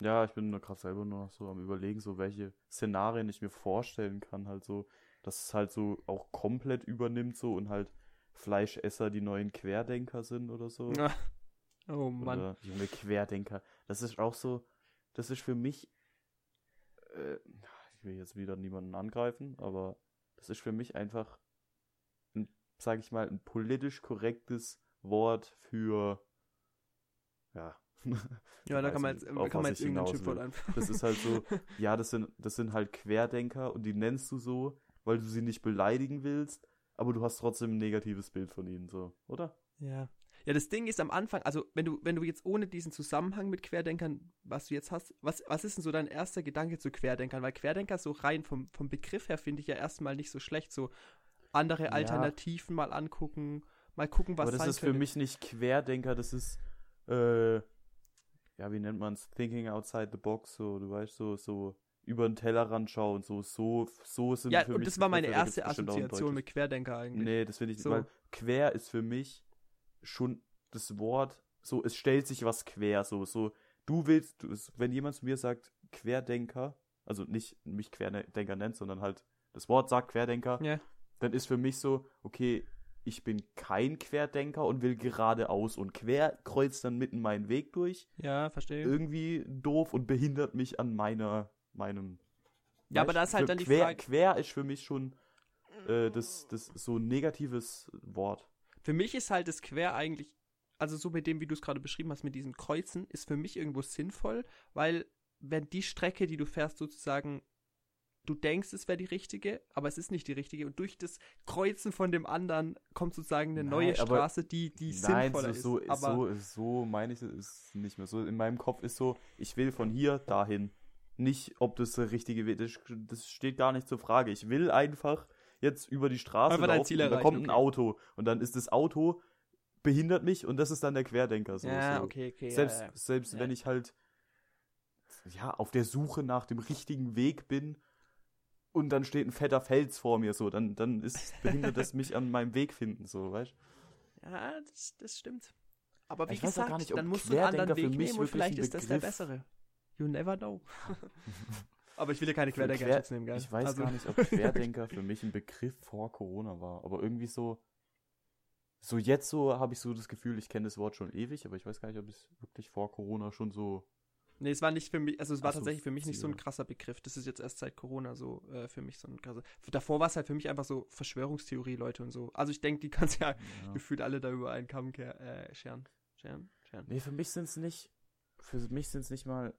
Ja, ich bin gerade selber nur noch so am überlegen, so welche Szenarien ich mir vorstellen kann, halt so, dass es halt so auch komplett übernimmt so und halt Fleischesser die neuen Querdenker sind oder so. Ah. Oh Mann. Oder junge Querdenker. Das ist auch so, das ist für mich, äh, ich will jetzt wieder niemanden angreifen, aber das ist für mich einfach, ein, sag ich mal, ein politisch korrektes Wort für, ja. Ja, da kann man jetzt, kann man jetzt irgendein Schimpfwort einfach. Das ist halt so, ja, das sind, das sind halt Querdenker und die nennst du so, weil du sie nicht beleidigen willst, aber du hast trotzdem ein negatives Bild von ihnen, so, oder? Ja. Ja, das Ding ist am Anfang, also wenn du, wenn du jetzt ohne diesen Zusammenhang mit Querdenkern, was du jetzt hast, was, was ist denn so dein erster Gedanke zu Querdenkern? Weil Querdenker so rein vom, vom Begriff her finde ich ja erstmal nicht so schlecht. So andere Ja. Alternativen mal angucken, mal gucken, was aber das sein ist für könnte. mich nicht Querdenker, das ist, äh, ja, wie nennt man's? Thinking outside the box, so, du weißt, so, so über den Tellerrand schauen, so, so, so sind Ja, für und mich das war meine erste Assoziation mit Querdenker eigentlich. Nee, das finde ich, So. weil quer ist für mich schon das Wort, so, es stellt sich was quer, so, so, du willst, du, wenn jemand zu mir sagt, Querdenker, also nicht mich Querdenker nennt, sondern halt das Wort sagt Querdenker, Ja. dann ist für mich so, okay, ich bin kein Querdenker und will geradeaus und quer kreuzt dann mitten meinen Weg durch, Ja, verstehe. irgendwie doof und behindert mich an meiner, meinem. Ja, aber da ist halt für dann die quer, Frage- Quer ist für mich schon äh, das, das so ein negatives Wort. Für mich ist halt das Quer eigentlich, also so mit dem, wie du es gerade beschrieben hast, mit diesen Kreuzen, ist für mich irgendwo sinnvoll, weil wenn die Strecke, die du fährst, sozusagen, du denkst, es wäre die richtige, aber es ist nicht die richtige und durch das Kreuzen von dem anderen kommt sozusagen eine Nein, neue Straße, die, die Nein, sinnvoller so, ist. so, Aber so, so meine ich es nicht mehr. So in meinem Kopf ist so, ich will von hier dahin. Nicht, ob das der richtige Weg ist. Das steht gar nicht zur Frage. Ich will einfach jetzt über die Straße Einfach laufen Ziel und da kommt ein okay. Auto und dann ist das Auto behindert mich und das ist dann der Querdenker. So, ja, so. okay, okay. Selbst, ja, ja. selbst Ja. wenn ich halt ja auf der Suche nach dem richtigen Weg bin und dann steht ein fetter Fels vor mir, so, dann, dann ist behindert das mich an meinem Weg finden, so, weißt Ja, das, das stimmt. Aber wie Ich gesagt, gar nicht, ob dann musst du einen anderen Weg mich nehmen und vielleicht ist das der bessere. You never know. Aber ich will ja keine Querdenker Quer- nehmen, gell? Ich weiß Also- gar nicht, ob Querdenker für mich ein Begriff vor Corona war, aber irgendwie so. So jetzt so habe ich so das Gefühl, ich kenne das Wort schon ewig, aber ich weiß gar nicht, ob es wirklich vor Corona schon so. Nee, es war nicht für mich, also es war so, tatsächlich für mich nicht so ein krasser Begriff. Das ist jetzt erst seit Corona so äh, für mich so ein krasser. Davor war es halt für mich einfach so Verschwörungstheorie, Leute und so. Also ich denke, die kannst ja, Ja. gefühlt alle da über einen Kamm äh, scheren. Scheren? Scheren. Nee, für mich sind es nicht. Für mich sind es nicht mal.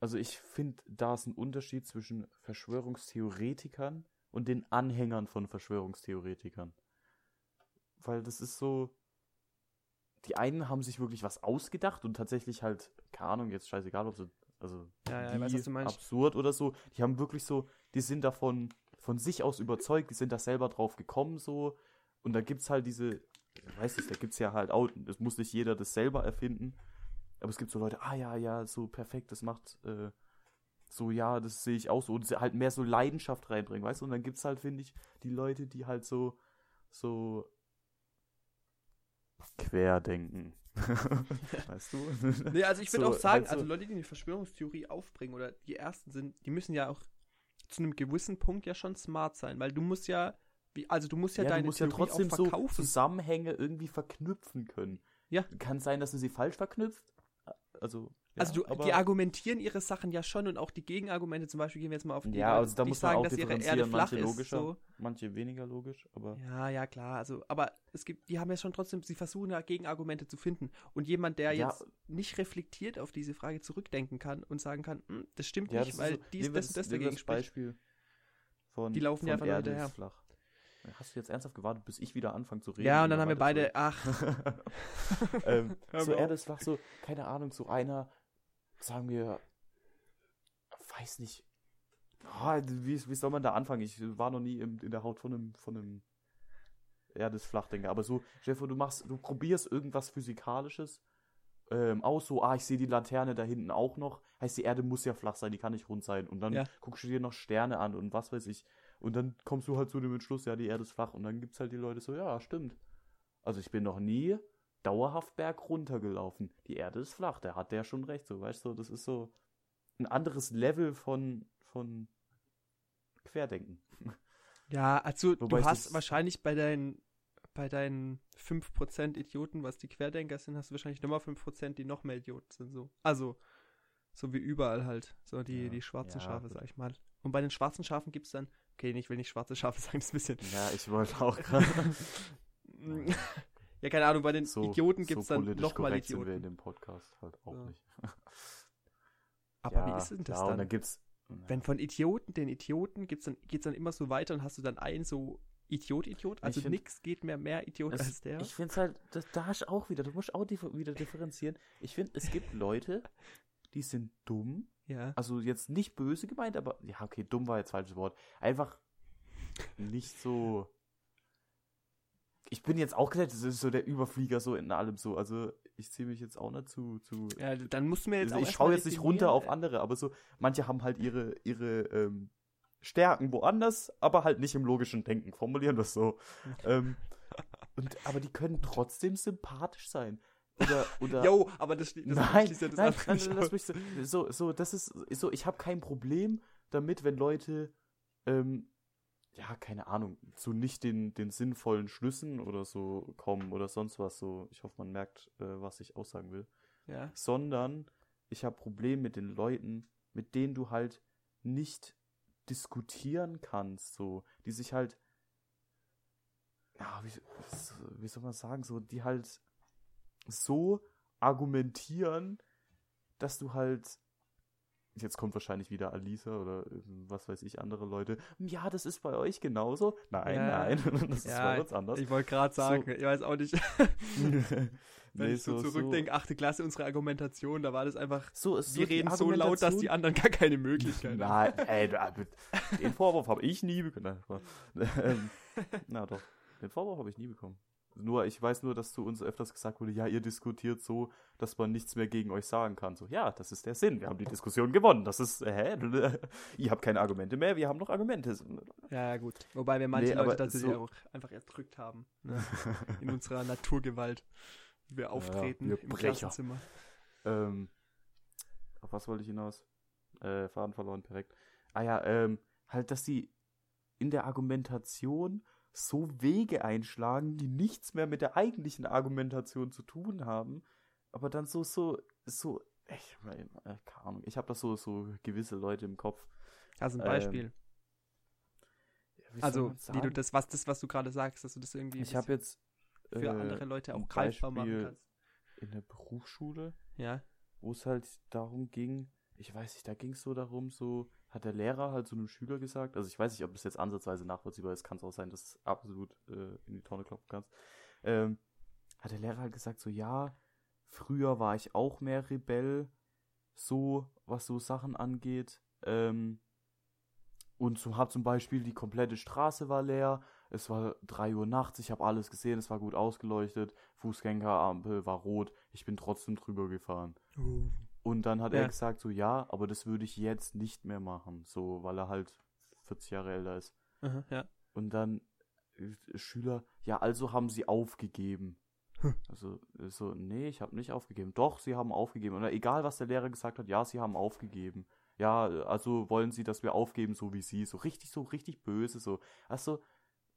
Also ich finde, da ist ein Unterschied zwischen Verschwörungstheoretikern und den Anhängern von Verschwörungstheoretikern. Weil das ist so. Die einen haben sich wirklich was ausgedacht und tatsächlich halt, keine Ahnung, jetzt scheißegal, ob sie. Also Ja, ja, ich weiß, was du absurd oder so. Die haben wirklich so, die sind davon von sich aus überzeugt, die sind da selber drauf gekommen so. Und da gibt's halt diese, ich weiß nicht, da gibt's ja halt auch, das muss nicht jeder das selber erfinden. Aber es gibt so Leute, ah ja, ja, so perfekt, das macht, äh, so, ja, das sehe ich auch so. Und halt mehr so Leidenschaft reinbringen, weißt du? Und dann gibt's halt, finde ich, die Leute, die halt so, so querdenken. weißt du? Nee, also ich würde So, auch sagen, halt so- also Leute, die eine Verschwörungstheorie aufbringen oder die ersten sind, die müssen ja auch zu einem gewissen Punkt ja schon smart sein, weil du musst ja, wie, also du musst ja, Ja, deine du musst ja Theorie trotzdem auch so verkaufen. Zusammenhänge irgendwie verknüpfen können. Ja. Kann sein, dass du sie falsch verknüpft. Also, ja, also du, die argumentieren ihre Sachen ja schon und auch die Gegenargumente, zum Beispiel gehen wir jetzt mal auf die, Ja, also da die muss man sagen, dass ihre Erde flach manche ist. So. manche weniger logisch, aber Ja, ja, klar. Also, aber es gibt, die haben ja schon trotzdem, sie versuchen ja Gegenargumente zu finden. Und jemand, der Ja. jetzt nicht reflektiert auf diese Frage zurückdenken kann und sagen kann, "Hm, das stimmt ja, nicht, das weil ist so, dies, das und das wir dagegen das spricht. Beispiel von, Die laufen von ja einfach Erde hinterher. flach. Hast du jetzt ernsthaft gewartet, bis ich wieder anfange zu reden? Ja, und dann haben wir beide, ach, zu- ähm, Hör so Erde ist flach, so, keine Ahnung, so einer, sagen wir, weiß nicht, ah, wie, wie soll man da anfangen? Ich war noch nie im, in der Haut von einem, von einem Erde ist flach, denke. Aber so, Jeff, du machst, du probierst irgendwas Physikalisches ähm, aus, so, ah, ich sehe die Laterne da hinten auch noch. Heißt, die Erde muss ja flach sein, die kann nicht rund sein. Und dann Ja. guckst du dir noch Sterne an und was weiß ich. Und dann kommst du halt zu dem Entschluss, ja, die Erde ist flach. Und dann gibt's halt die Leute so, ja, stimmt. Also ich bin noch nie dauerhaft berg runtergelaufen. Die Erde ist flach, der hat der schon recht, so, weißt du, das ist so ein anderes Level von, von Querdenken. ja, also Wobei du hast wahrscheinlich bei deinen, bei deinen 5% Idioten, was die Querdenker sind, hast du wahrscheinlich nochmal 5%, die noch mehr Idioten sind, so. Also, so wie überall halt, so die, Ja, die schwarzen ja, Schafe, gut. sag ich mal. Und bei den schwarzen Schafen gibt's dann, okay, ich will nicht schwarze Schafe sagen, das ist ein bisschen, Ja, ich wollte auch gerade. ja, keine Ahnung, bei den So, Idioten gibt's so dann nochmal korrekt sind wir in Idioten. dem Podcast halt auch So. nicht. Aber ja, wie ist denn das ja, Und dann? dann gibt's. Wenn von Idioten den Idioten gibt's dann, geht's dann immer so weiter und hast du dann einen so Idiot-Idiot? Also find- nix geht mehr mehr Idiot Es, als der. Ich finde es halt, das, da hast du auch wieder, du musst auch wieder differenzieren. Ich finde, es gibt Leute, die sind dumm. Ja. Also jetzt nicht böse gemeint, aber ja, okay, dumm war jetzt falsches Wort. Einfach nicht so. Ich bin jetzt auch gesagt, das ist so der Überflieger so in allem so. Also ich ziehe mich jetzt auch nicht zu. zu ja, dann musst du mir jetzt also auch ich schaue jetzt nicht runter auf äh, andere, aber so, manche haben halt ihre, ihre ähm, Stärken woanders, aber halt nicht im logischen Denken. Formulieren wir es so. ähm, und, aber die können trotzdem sympathisch sein. Oder, oder Jo, aber das, das nein, ja das nein, nein, nicht lass mich so, so, so, das ist so, ich habe kein Problem damit, wenn Leute, ähm, ja, keine Ahnung, zu nicht den, den sinnvollen Schlüssen oder so kommen oder sonst was, so, ich hoffe, man merkt, äh, was ich aussagen will, Ja. sondern ich habe Probleme mit den Leuten, mit denen du halt nicht diskutieren kannst, so, die sich halt, ja, wie, wie soll man sagen, so, die halt so argumentieren, dass du halt, jetzt kommt wahrscheinlich wieder Alisa oder äh, was weiß ich, andere Leute, ja, das ist bei euch genauso. Nein, Ja. nein, das ist Ja, bei uns anders. Ich wollte gerade sagen, ich weiß auch nicht, wenn nee, ich so, so, zurückdenke, achte Klasse, unsere Argumentation, da war das einfach, so, so, wir reden so laut, dass die anderen gar keine Möglichkeit haben. Nein, ey, da- den Vorwurf habe ich nie bekommen. Ähm, Na doch, den Vorwurf habe ich nie bekommen. Nur, ich weiß nur, dass zu uns öfters gesagt wurde, ja, ihr diskutiert so, dass man nichts mehr gegen euch sagen kann. So, ja, das ist der Sinn. Wir haben die Diskussion gewonnen. Das ist, äh, hä? Ihr habt keine Argumente mehr, wir haben noch Argumente. Ja, gut. Wobei wir manche Nee, Leute tatsächlich so- auch einfach erdrückt haben. Ne? In unserer Naturgewalt. wie Wir auftreten wir im. Klassenzimmer. Ähm, auf was wollte ich hinaus? Äh, Faden verloren, perfekt. Ah ja, ähm, halt, dass sie in der Argumentation so Wege einschlagen, die nichts mehr mit der eigentlichen Argumentation zu tun haben, aber dann so, so, so, ich, mein, äh, keine Ahnung, ich habe da so, so gewisse Leute im Kopf. Also ein Ähm, Beispiel. Soll also, wie du das, was das, was du gerade sagst, dass du das irgendwie Ich habe jetzt für äh, andere Leute auch greifbar machen kannst. in der Berufsschule, Ja. wo es halt darum ging, ich weiß nicht, da ging es so darum, so hat der Lehrer halt zu einem Schüler gesagt, also ich weiß nicht, ob das jetzt ansatzweise nachvollziehbar ist, kann es auch sein, dass du absolut äh, in die Tonne klopfen kannst. Ähm, hat der Lehrer halt gesagt, so ja, früher war ich auch mehr Rebell, so was so Sachen angeht. Ähm, und so hab zum Beispiel die komplette Straße war leer, es war drei Uhr nachts, ich habe alles gesehen, es war gut ausgeleuchtet, Fußgängerampel war rot, ich bin trotzdem drüber gefahren. Und dann hat Ja. er gesagt, so ja, aber das würde ich jetzt nicht mehr machen, so, weil er halt 40 Jahre älter ist. Aha, ja. Und dann äh, Schüler, ja, also haben sie aufgegeben. Hm. Also äh, so, nee, ich habe nicht aufgegeben. Doch, sie haben aufgegeben. Oder egal, was der Lehrer gesagt hat, ja, sie haben aufgegeben. Ja, also wollen sie, dass wir aufgeben, so wie sie. So richtig, so richtig böse, so. Also,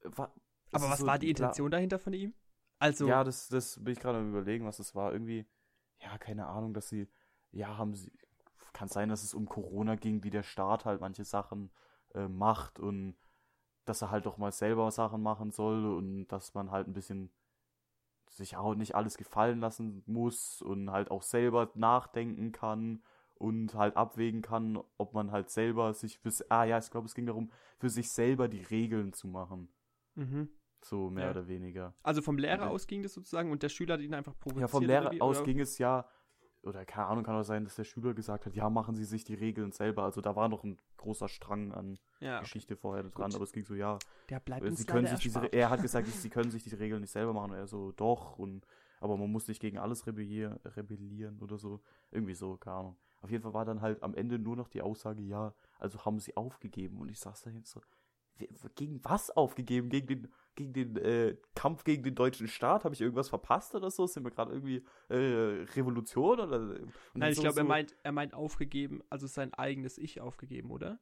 wa, es Aber was so war die klar- Intention dahinter von ihm? Also, Ja, das, das bin ich gerade am überlegen, was das war. Irgendwie, ja, keine Ahnung, dass sie, ja, haben sie, kann sein, dass es um Corona ging, wie der Staat halt manche Sachen äh, macht und dass er halt doch mal selber Sachen machen soll und dass man halt ein bisschen sich auch nicht alles gefallen lassen muss und halt auch selber nachdenken kann und halt abwägen kann, ob man halt selber sich fürs, ah ja, ich glaube, es ging darum, für sich selber die Regeln zu machen. mhm. So mehr Ja. oder weniger. also vom Lehrer Ja. aus ging das sozusagen und der Schüler hat ihn einfach provoziert. Ja, vom Lehrer aus ging es ja, oder keine Ahnung, kann auch sein, dass der Schüler gesagt hat, ja, machen Sie sich die Regeln selber. Also da war noch ein großer Strang an ja, okay. Geschichte vorher dran, Gut. aber es ging so, ja, Der bleibt Sie uns können sich diese, erspart. er hat gesagt, Sie können sich die Regeln nicht selber machen. Und er so, doch, und, aber man muss nicht gegen alles rebellieren, rebellieren oder so. Irgendwie so, keine Ahnung. Auf jeden Fall war dann halt am Ende nur noch die Aussage, ja, also haben sie aufgegeben. Und ich saß da jetzt so, gegen was aufgegeben? Gegen den, gegen den äh, Kampf gegen den deutschen Staat? Habe ich irgendwas verpasst oder so? Sind wir gerade irgendwie äh, Revolution oder? Dann Nein, ich so- glaube, er so- meint, er meint aufgegeben, also sein eigenes Ich aufgegeben, oder?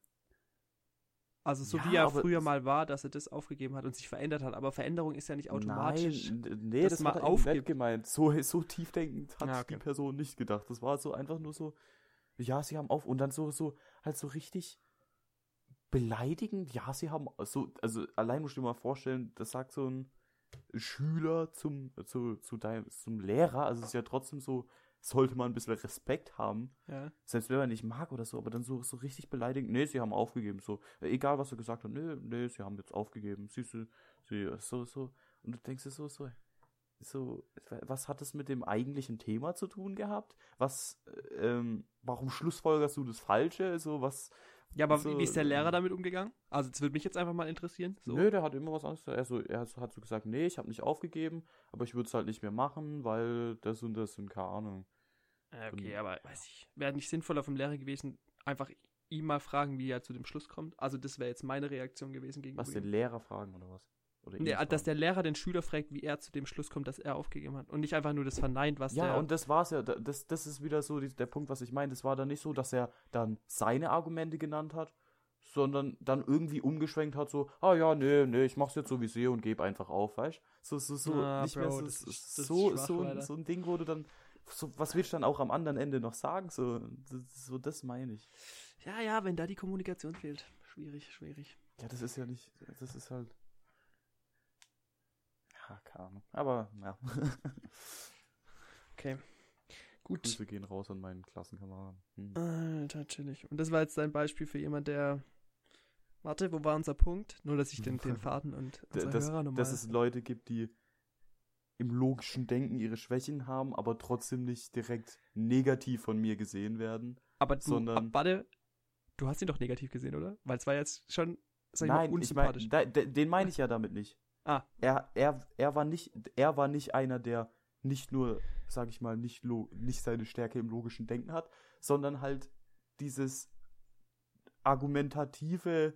Also so Ja, wie er früher mal war, dass er das aufgegeben hat und sich verändert hat. Aber Veränderung ist ja nicht automatisch. Nein, nee, das war aufgibt. gemeint. So, so tiefdenkend hat Ja, okay. die Person nicht gedacht. Das war so einfach nur so, ja, sie haben auf und dann so, so, halt so richtig beleidigend. Ja, sie haben so, also allein musst du dir mal vorstellen, das sagt so ein Schüler zum, zu, zu deinem, zum Lehrer. Also es ist ja trotzdem so, sollte man ein bisschen Respekt haben. Ja. Selbst wenn man nicht mag oder so, aber dann so, so richtig beleidigend, nee, sie haben aufgegeben, so, egal was er gesagt hat, nee, nee, sie haben jetzt aufgegeben, siehst du, sie, so, so, und du denkst dir so, so, so, was hat das mit dem eigentlichen Thema zu tun gehabt? Was, äh, ähm, warum schlussfolgerst du das Falsche? So, was, Ja, aber So, wie, ist der Lehrer ähm, damit umgegangen? Also, das würde mich jetzt einfach mal interessieren. So. Nö, der hat immer was anderes. Er, so, er hat so gesagt, nee, ich habe nicht aufgegeben, aber ich würde es halt nicht mehr machen, weil das und das und keine Ahnung. Okay, Und- aber weiß ich, wäre nicht sinnvoller vom Lehrer gewesen, einfach ihm mal fragen, wie er zu dem Schluss kommt. Also, das wäre jetzt meine Reaktion gewesen gegenüber Was den. Lehrer fragen oder was? Nee, dass der Lehrer den Schüler fragt, wie er zu dem Schluss kommt, dass er aufgegeben hat. Und nicht einfach nur das verneint, was Ja, der. und das war's ja. Da- Das, das ist wieder so die, der Punkt, was ich meine. Das war dann nicht so, dass er dann seine Argumente genannt hat, sondern dann irgendwie umgeschwenkt hat, so, ah ja, nee, nee, ich mach's jetzt so wie sehe und gebe einfach auf, weißt So, so, so, Ah, nicht mehr Bro, so, das das so, schwach, so, leider. so ein Ding, wo du dann, so, was willst du dann auch am anderen Ende noch sagen? So, das, so, das meine ich. ja, ja, wenn da die Kommunikation fehlt. Schwierig, schwierig. Ja, das ist ja nicht, das ist halt. Ja, keine Ahnung. Aber, ja. Okay. Gut. Grüße gehen raus an meinen Klassenkameraden. Hm. Alter, chillig. Und das war jetzt ein Beispiel für jemand, der. Warte, wo war unser Punkt? Nur, dass ich den, den Faden und D- unsere dass, Hörer nochmal. dass es Leute gibt, die im logischen Denken ihre Schwächen haben, aber trotzdem nicht direkt negativ von mir gesehen werden. aber du, sondern- ab- warte, du hast ihn doch negativ gesehen, oder? Weil es war jetzt schon, sag ich mal, Nein, ich mein, unsympathisch. da, den meine ich ja damit nicht. Ah. Er, er, er, war nicht, er war nicht einer, der nicht nur, sag ich mal, nicht, nicht seine Stärke im logischen Denken hat, sondern halt dieses argumentative,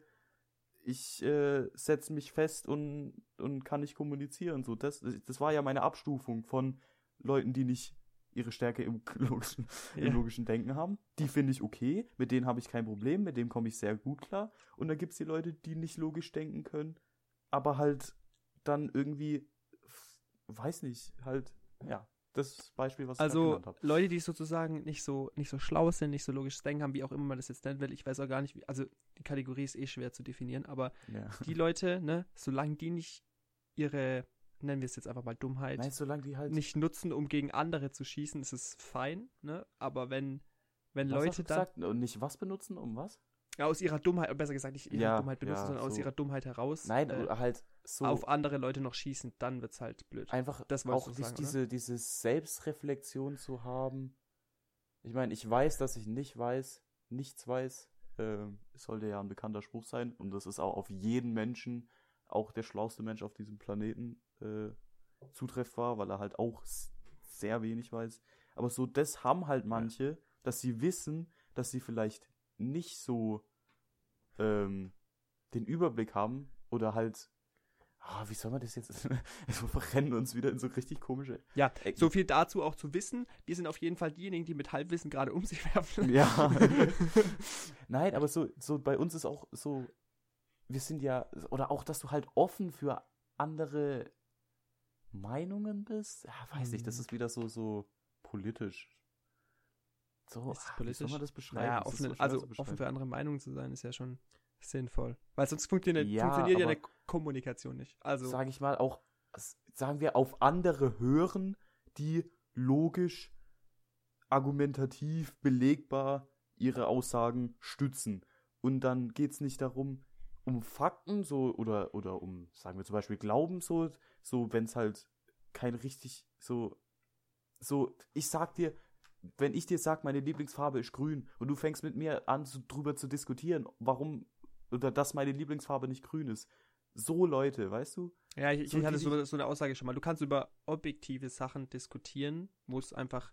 ich äh, setze mich fest und, und kann nicht kommunizieren. So, das, das war ja meine Abstufung von Leuten, die nicht ihre Stärke im logischen, Ja. im logischen Denken haben. Die finde ich okay, mit denen habe ich kein Problem, mit dem komme ich sehr gut klar. Und dann gibt es die Leute, die nicht logisch denken können, aber halt dann irgendwie, weiß nicht, halt, ja, das Beispiel, was ich Also gerade genannt habe. Leute, die sozusagen nicht so nicht so schlau sind, nicht so logisches Denken haben, wie auch immer man das jetzt nennen will. Ich weiß auch gar nicht, wie, also die Kategorie ist eh schwer zu definieren, aber Ja. die Leute, ne, solange die nicht ihre, nennen wir es jetzt einfach mal Dummheit, Nein, solange die halt. nicht nutzen, um gegen andere zu schießen, ist es fein, ne? Aber wenn wenn was Leute dann? Und nicht was benutzen, um was? Ja, aus ihrer Dummheit, besser gesagt nicht ihre Ja, Dummheit benutzen, ja, sondern aus so. ihrer Dummheit heraus Nein, äh, halt so. auf andere Leute noch schießen, dann wird's halt blöd. einfach Das auch nicht sagen, diese, diese Selbstreflexion zu haben. Ich meine, ich weiß, dass ich nicht weiß, nichts weiß. Ähm, sollte ja ein bekannter Spruch sein. Und das ist auch auf jeden Menschen, auch der schlauste Mensch auf diesem Planeten, äh, zutreffbar, weil er halt auch sehr wenig weiß. Aber so, das haben halt manche dass sie wissen, dass sie vielleicht nicht so ähm, den Überblick haben oder halt Ah, wie soll man das jetzt? wir verrennen uns wieder in so richtig komische. Ja, Ecken. so viel dazu auch zu wissen. Wir sind auf jeden Fall diejenigen, die mit Halbwissen gerade um sich werfen. Ja. Nein, aber so, so bei uns ist auch so, wir sind ja, oder auch, dass du halt offen für andere Meinungen bist. Ja, weiß nicht, das mhm. ist wieder so, so politisch. So, ist politisch? wie soll man das beschreiben? Ja, offen, so also offen für andere Meinungen zu sein, ist ja schon sinnvoll. Weil sonst funktioniert ja, funktioniert ja eine Kommunikation nicht. Also sage ich mal auch, sagen wir auf andere hören, die logisch, argumentativ, belegbar ihre Aussagen stützen. Und dann geht es nicht darum, um Fakten so oder oder um sagen wir zum Beispiel Glauben so so wenn es halt kein richtig so so ich sag dir wenn ich dir sag meine Lieblingsfarbe ist grün und du fängst mit mir an so drüber zu diskutieren warum oder dass meine Lieblingsfarbe nicht grün ist. So Leute, weißt du? Ja, ich, so, ich hatte so, so eine Aussage schon mal. Du kannst über objektive Sachen diskutieren, wo es einfach,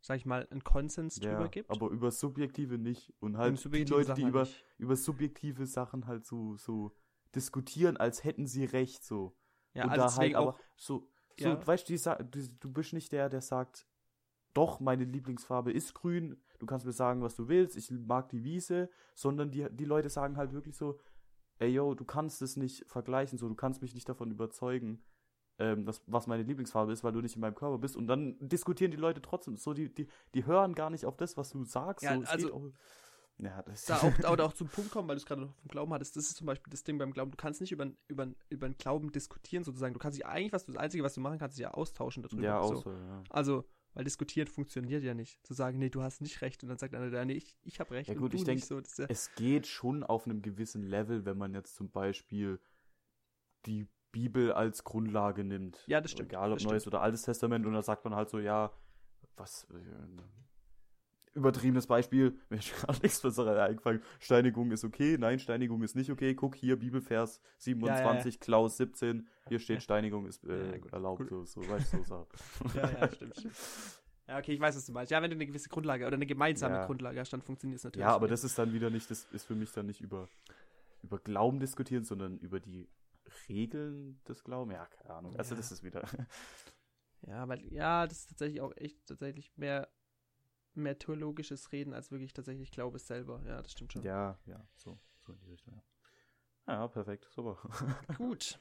sag ich mal, einen Konsens ja, drüber gibt. Aber über subjektive nicht. Und halt die Leute, Sachen die über, über subjektive Sachen halt so, so diskutieren, als hätten sie recht, so. Ja, und also da halt aber so, so ja. weißt du, du bist nicht der, der sagt, doch, meine Lieblingsfarbe ist grün, du kannst mir sagen, was du willst, ich mag die Wiese, sondern die, die Leute sagen halt wirklich so, ey yo, du kannst es nicht vergleichen, so, du kannst mich nicht davon überzeugen, ähm, das, was meine Lieblingsfarbe ist, weil du nicht in meinem Körper bist. Und dann diskutieren die Leute trotzdem. So, die, die, die hören gar nicht auf das, was du sagst. Ja, so, also, auch, ja, das da auch, auch, auch zum Punkt kommen, weil du es gerade noch vom Glauben hattest. Das ist zum Beispiel das Ding beim Glauben. Du kannst nicht über, über, über den Glauben diskutieren, sozusagen. Du kannst dich eigentlich, was du, das Einzige, was du machen kannst, ist ja austauschen darüber. Ja, auch so. ja. Also, weil diskutieren funktioniert ja nicht. Zu sagen, nee, du hast nicht recht. Und dann sagt einer, nee, ich, ich habe recht. Ja gut, ich denke, so. ja es geht schon auf einem gewissen Level, wenn man jetzt zum Beispiel die Bibel als Grundlage nimmt. Ja, das stimmt. Egal ob Neues stimmt. oder Altes Testament. Und da sagt man halt so, ja, was, äh, übertriebenes Beispiel, mir ist gerade nichts Besseres eingefallen. Steinigung ist okay, nein, Steinigung ist nicht okay. Guck hier, Bibelvers 27, ja, ja. Klaus 17, hier steht Steinigung ist äh, ja, erlaubt, so, so, weißt du, so. ja, ja, stimmt, stimmt. Ja, okay, ich weiß, was du meinst. Ja, wenn du eine gewisse Grundlage oder eine gemeinsame Grundlage hast, dann funktioniert es natürlich. Ja, aber das ist dann wieder nicht, das ist für mich dann nicht über, über Glauben diskutieren, sondern über die Regeln des Glaubens. Ja, keine Ahnung. Also das ist wieder. Ja, weil, ja, das ist tatsächlich auch echt tatsächlich mehr mehr theologisches Reden als wirklich tatsächlich Glaube selber. Ja, das stimmt schon. Ja, ja, so, so in die Richtung, ja. Ja, perfekt, super. Gut.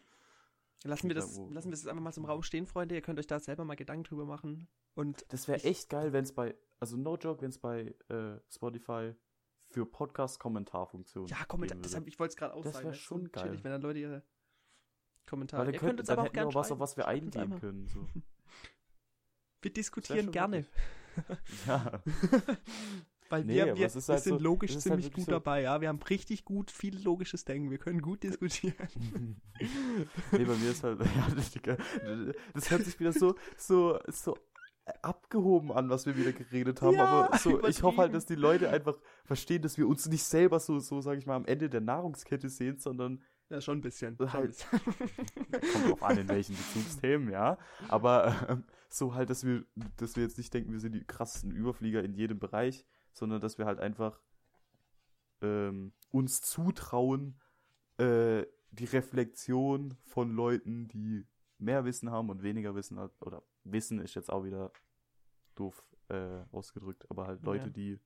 Lassen wir, das, lassen wir das einfach mal zum Raum stehen, Freunde. Ihr könnt euch da selber mal Gedanken drüber machen. Und das wäre echt geil, wenn es bei, also no joke, wenn es bei äh, Spotify für Podcast-Kommentarfunktionen. Ja, Kommentar, ich wollte es gerade aussagen. Das wäre schon so geil. Chillig, wenn dann Leute ihre Kommentare. Weil ihr könnt, uns aber auch gerne was, auf was wir eingehen können. So. Wir diskutieren gerne. Ja. Weil nee, wir, wir, wir halt sind so, logisch ziemlich halt gut so dabei, ja. Wir haben richtig gut viel logisches Denken. Wir können gut diskutieren. nee, bei mir ist halt, ja, das hört sich wieder so, so, so abgehoben an, was wir wieder geredet haben. Ja, aber so, ich hoffe halt, dass die Leute einfach verstehen, dass wir uns nicht selber so, so, sag ich mal, am Ende der Nahrungskette sehen, sondern ja, schon ein bisschen. Halt, kommt drauf an, in welchen Bezugsthemen, ja. Aber ähm, so halt, dass wir, dass wir jetzt nicht denken, wir sind die krassesten Überflieger in jedem Bereich, sondern dass wir halt einfach ähm, uns zutrauen, äh, die Reflexion von Leuten, die mehr Wissen haben und weniger Wissen hat, oder Wissen ist jetzt auch wieder doof äh, ausgedrückt, aber halt Leute, ja. die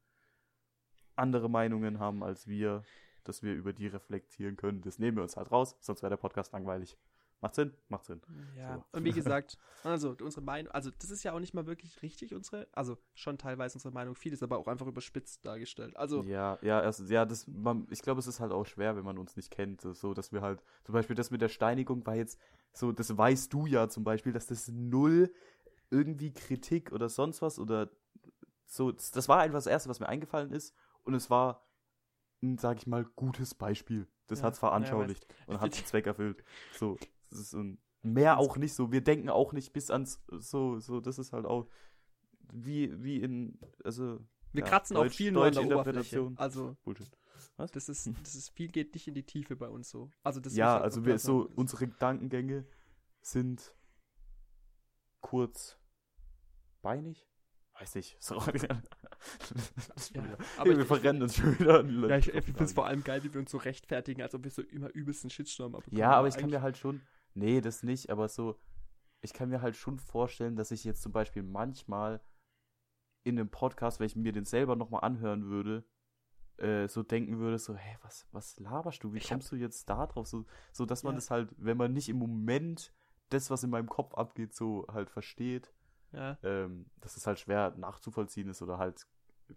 andere Meinungen haben als wir, dass wir über die reflektieren können. Das nehmen wir uns halt raus, sonst wäre der Podcast langweilig. Macht Sinn? Macht Sinn. Ja, so. und wie gesagt, also unsere Meinung, also das ist ja auch nicht mal wirklich richtig, unsere, also schon teilweise unsere Meinung, vieles aber auch einfach überspitzt dargestellt. Also. Ja, ja, erst, ja, das, man, ich glaube, es ist halt auch schwer, wenn man uns nicht kennt, so, dass wir halt, zum Beispiel das mit der Steinigung war jetzt, so, das weißt du ja zum Beispiel, dass das null irgendwie Kritik oder sonst was oder so, das war einfach das Erste, was mir eingefallen ist und es war ein, sag ich mal, gutes Beispiel. Das ja, hat es veranschaulicht ja, und hat den Zweck erfüllt. So, das ist ein, mehr auch nicht so. Wir denken auch nicht bis ans, so, so, das ist halt auch, wie, wie in, also. Wir ja, kratzen Deutsch, auch viel nur an der Oberfläche. Also, Bullshit. Was? Das ist, das ist, viel geht nicht in die Tiefe bei uns so. Also das ja, also wir, so, unsere Gedankengänge sind kurz beinig. Weiß nicht. So. Ja, aber wir ich- verrennen uns schon wieder. an die Ja, ich, ich Leute finde es vor allem geil, wie wir uns so rechtfertigen, als ob wir so immer übelsten Shitstorm abbekommen. Ja, aber ich kann mir halt schon. Nee, das nicht, aber so. Ich kann mir halt schon vorstellen, dass ich jetzt zum Beispiel manchmal in einem Podcast, wenn ich mir den selber nochmal anhören würde, äh, so denken würde, so, hä, was, was laberst du? Wie Ich hab- kommst du jetzt da drauf? So, so dass man Ja. das halt, wenn man nicht im Moment das, was in meinem Kopf abgeht, so halt versteht, Ja. ähm, dass es halt schwer nachzuvollziehen ist oder halt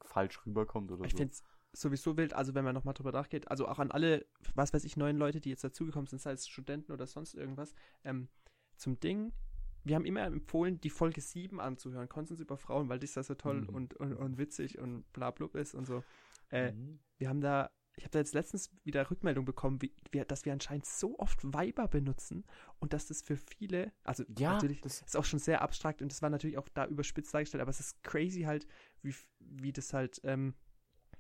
falsch rüberkommt oder Ich so. finde es sowieso wild, also wenn man nochmal drüber nachgeht, also auch an alle, was weiß ich, neuen Leute, die jetzt dazugekommen sind, sei es Studenten oder sonst irgendwas, ähm, zum Ding, wir haben immer empfohlen, die Folge 7 anzuhören, Konsens über Frauen, weil das da so toll Mhm. und, und, und witzig und bla blub ist und so. Äh, Mhm. wir haben da, ich habe da jetzt letztens wieder Rückmeldung bekommen, wie, wir, dass wir anscheinend so oft Weiber benutzen und dass das für viele, also Ja, natürlich das, ist auch schon sehr abstrakt und das war natürlich auch da überspitzt dargestellt, aber es ist crazy halt, wie, wie das halt ähm,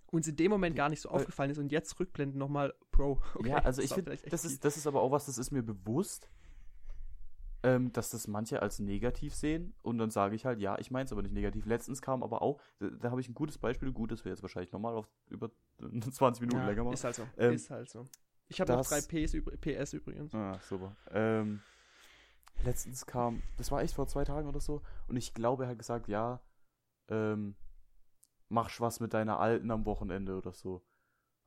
uns in dem Moment gar nicht so aufgefallen ist und jetzt rückblenden nochmal Pro. Okay, ja, also ich finde, das ist, das ist aber auch was, das ist mir bewusst, ähm, dass das manche als negativ sehen und dann sage ich halt, ja, ich meine es aber nicht negativ. Letztens kam aber auch, da, da habe ich ein gutes Beispiel, gut, das wir jetzt wahrscheinlich nochmal auf über 20 Minuten ja, länger machen. Ist halt so. Ähm, ist halt so. Ich habe noch drei PS, PS übrigens. Ah, super. Ähm, letztens kam, das war echt vor zwei Tagen oder so, und ich glaube, er hat gesagt, ja, ähm, mach was mit deiner Alten am Wochenende oder so.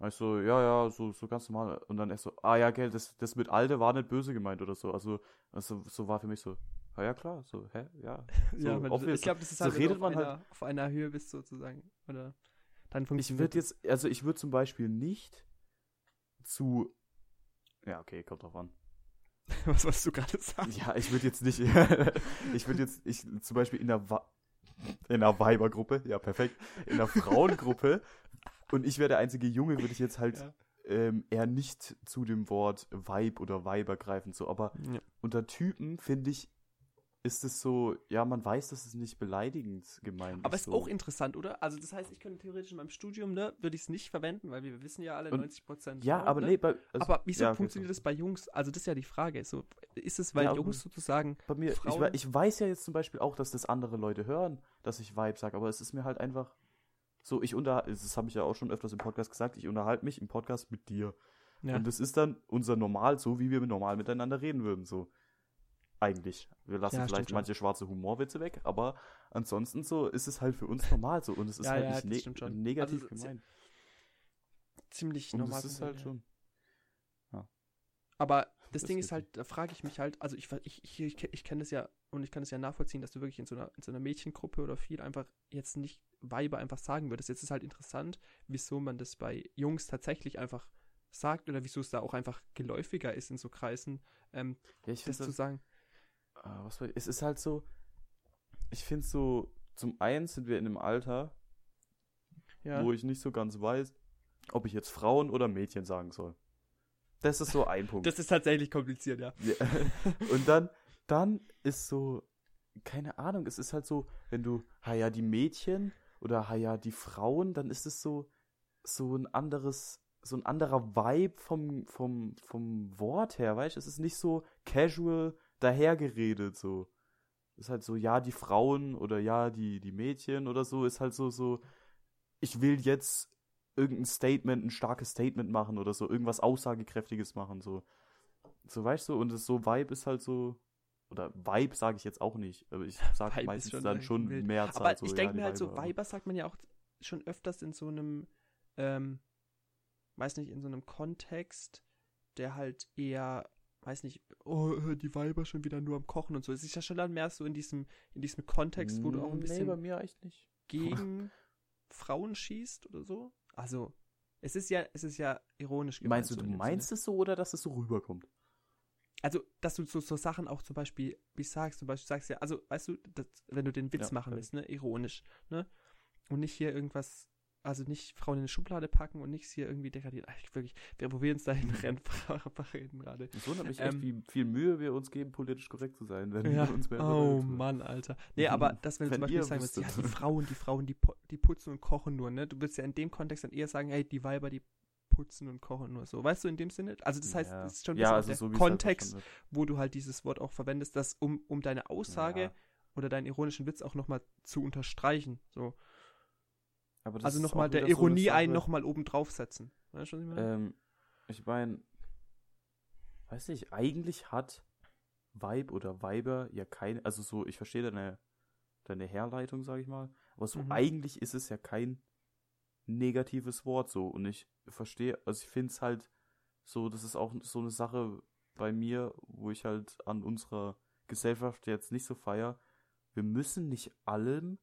Ich so, ja, ja, so, so ganz normal. Und dann er so, ah ja, gell, das, das mit Alte war nicht böse gemeint oder so. Also, also so war für mich so, ja, ja, klar, so, hä, ja. ja, so weil obvious. ich glaube, das ist So halt, du redet man halt- einer, auf einer Höhe bist sozusagen. Oder dann Ich würde jetzt, also ich würde zum Beispiel nicht zu, ja, okay, kommt drauf an. was, was du gerade sagst. Ja, ich würde jetzt nicht, ich würde jetzt, ich zum Beispiel in der, Wa in der Weibergruppe, ja perfekt, in der Frauengruppe und ich wäre der einzige Junge, würde ich jetzt halt Ja. ähm, eher nicht zu dem Wort Weib oder Weiber greifen, so, aber Ja. unter Typen, finde ich, ist es so, ja, man weiß, dass es nicht beleidigend gemeint Aber ist. ist so. auch interessant, oder? Also das heißt, ich könnte theoretisch in meinem Studium, ne, würde ich es nicht verwenden, weil wir wissen ja alle, Und- 90 Prozent. Ja, aber ne? nee, bei, also, aber wieso ja, okay, funktioniert das bei Jungs? Also das ist ja die Frage. So, ist es, weil Ja, aber- Jungs sozusagen Bei mir, ich, Frauen- wei- ich weiß ja jetzt zum Beispiel auch, dass das andere Leute hören, dass ich Vibe sage, aber es ist mir halt einfach so, ich unter, das habe ich ja auch schon öfters im Podcast gesagt, ich unterhalte mich im Podcast mit dir. ja, Und das ist dann unser Normal, so wie wir normal miteinander reden würden, so. Eigentlich. Wir lassen Ja, vielleicht manche schwarze Humorwitze weg, aber ansonsten so ist es halt für uns normal so und es ist Ja, halt nicht ne negativ Also, gemeint. ziemlich Und normal. das ist halt schon. Aber das Das Ding ist halt, da frage ich mich halt, also ich, ich, ich, ich, ich kenne das ja und ich kann es ja nachvollziehen, dass du wirklich in so, einer, in so einer Mädchengruppe oder viel einfach jetzt nicht Weiber einfach sagen würdest. Jetzt ist halt interessant, wieso man das bei Jungs tatsächlich einfach sagt oder wieso es da auch einfach geläufiger ist in so Kreisen, ähm, Ja, ich das zu sagen. Ah, was war, es ist halt so, ich finde so, zum einen sind wir in einem Alter, Ja. wo ich nicht so ganz weiß, ob ich jetzt Frauen oder Mädchen sagen soll. Das ist so ein Punkt. Das ist tatsächlich kompliziert, ja. Ja. Und dann, dann ist so, keine Ahnung, es ist halt so, wenn du, ha ja, die Mädchen oder ha ja, die Frauen, dann ist es so, so ein anderes, so ein anderer Vibe vom, vom, vom Wort her, weißt du? Es ist nicht so casual dahergeredet, so. Ist halt so, ja, die Frauen oder ja, die, die Mädchen oder so, ist halt so, so, ich will jetzt irgendein Statement, ein starkes Statement machen oder so, irgendwas Aussagekräftiges machen, so. So, weißt du, und das so Vibe ist halt so, oder Vibe sage ich jetzt auch nicht, aber ich sage meistens schon dann schon wild. Mehrzahl. Aber so, ich ja, denke die mir halt so, Weiber, sagt man ja auch schon öfters in so einem, ähm, weiß nicht, in so einem Kontext, der halt eher, weiß nicht, oh, die Weiber schon wieder nur am Kochen und so. Es ist ja schon dann mehr so in diesem, in diesem Kontext, wo du auch ein Nee, bei bisschen mir echt nicht. gegen Frauen schießt oder so. Also, es ist ja, es ist ja ironisch Meinst du, so du meinst Sinne. es so oder dass es so rüberkommt? Also, dass du so, so Sachen auch zum Beispiel, wie ich sagst, zum Beispiel sagst ja, also, weißt du, das, wenn du den Witz Ja, machen willst, ne, ironisch, ne? Und nicht hier irgendwas, also nicht Frauen in eine Schublade packen und nichts hier irgendwie degradieren. Ach, wirklich, wir probieren uns dahin rennen, reden gerade. Es wundert mich echt, Ähm, wie viel Mühe wir uns geben, politisch korrekt zu sein, wenn Ja. wir uns mehr Oh. Mann, Alter. Nee, aber das, wenn du Wenn zum Beispiel sagen würdest, ja, die Frauen, die Frauen, die, die putzen und kochen nur, ne? Du würdest ja in dem Kontext dann eher sagen, hey, die Weiber, die putzen und kochen nur so. Weißt du, in dem Sinne? Also das heißt, ja. es ist schon ein ja, also so der halt Kontext, wird. wo du halt dieses Wort auch verwendest, das um, um deine Aussage Ja. oder deinen ironischen Witz auch nochmal zu unterstreichen. So. Aber das Also nochmal der wieder so Ironie einen nochmal oben draufsetzen. Weißt du, was ich meine? Ähm, ich meine, weiß nicht, eigentlich hat Vibe oder Weiber ja keine, also so, ich verstehe deine, deine Herleitung, sag ich mal, aber so Mhm. eigentlich ist es ja kein negatives Wort so und ich verstehe, also ich finde es halt so, das ist auch so eine Sache bei mir, wo ich halt an unserer Gesellschaft jetzt nicht so feier. Wir müssen nicht allem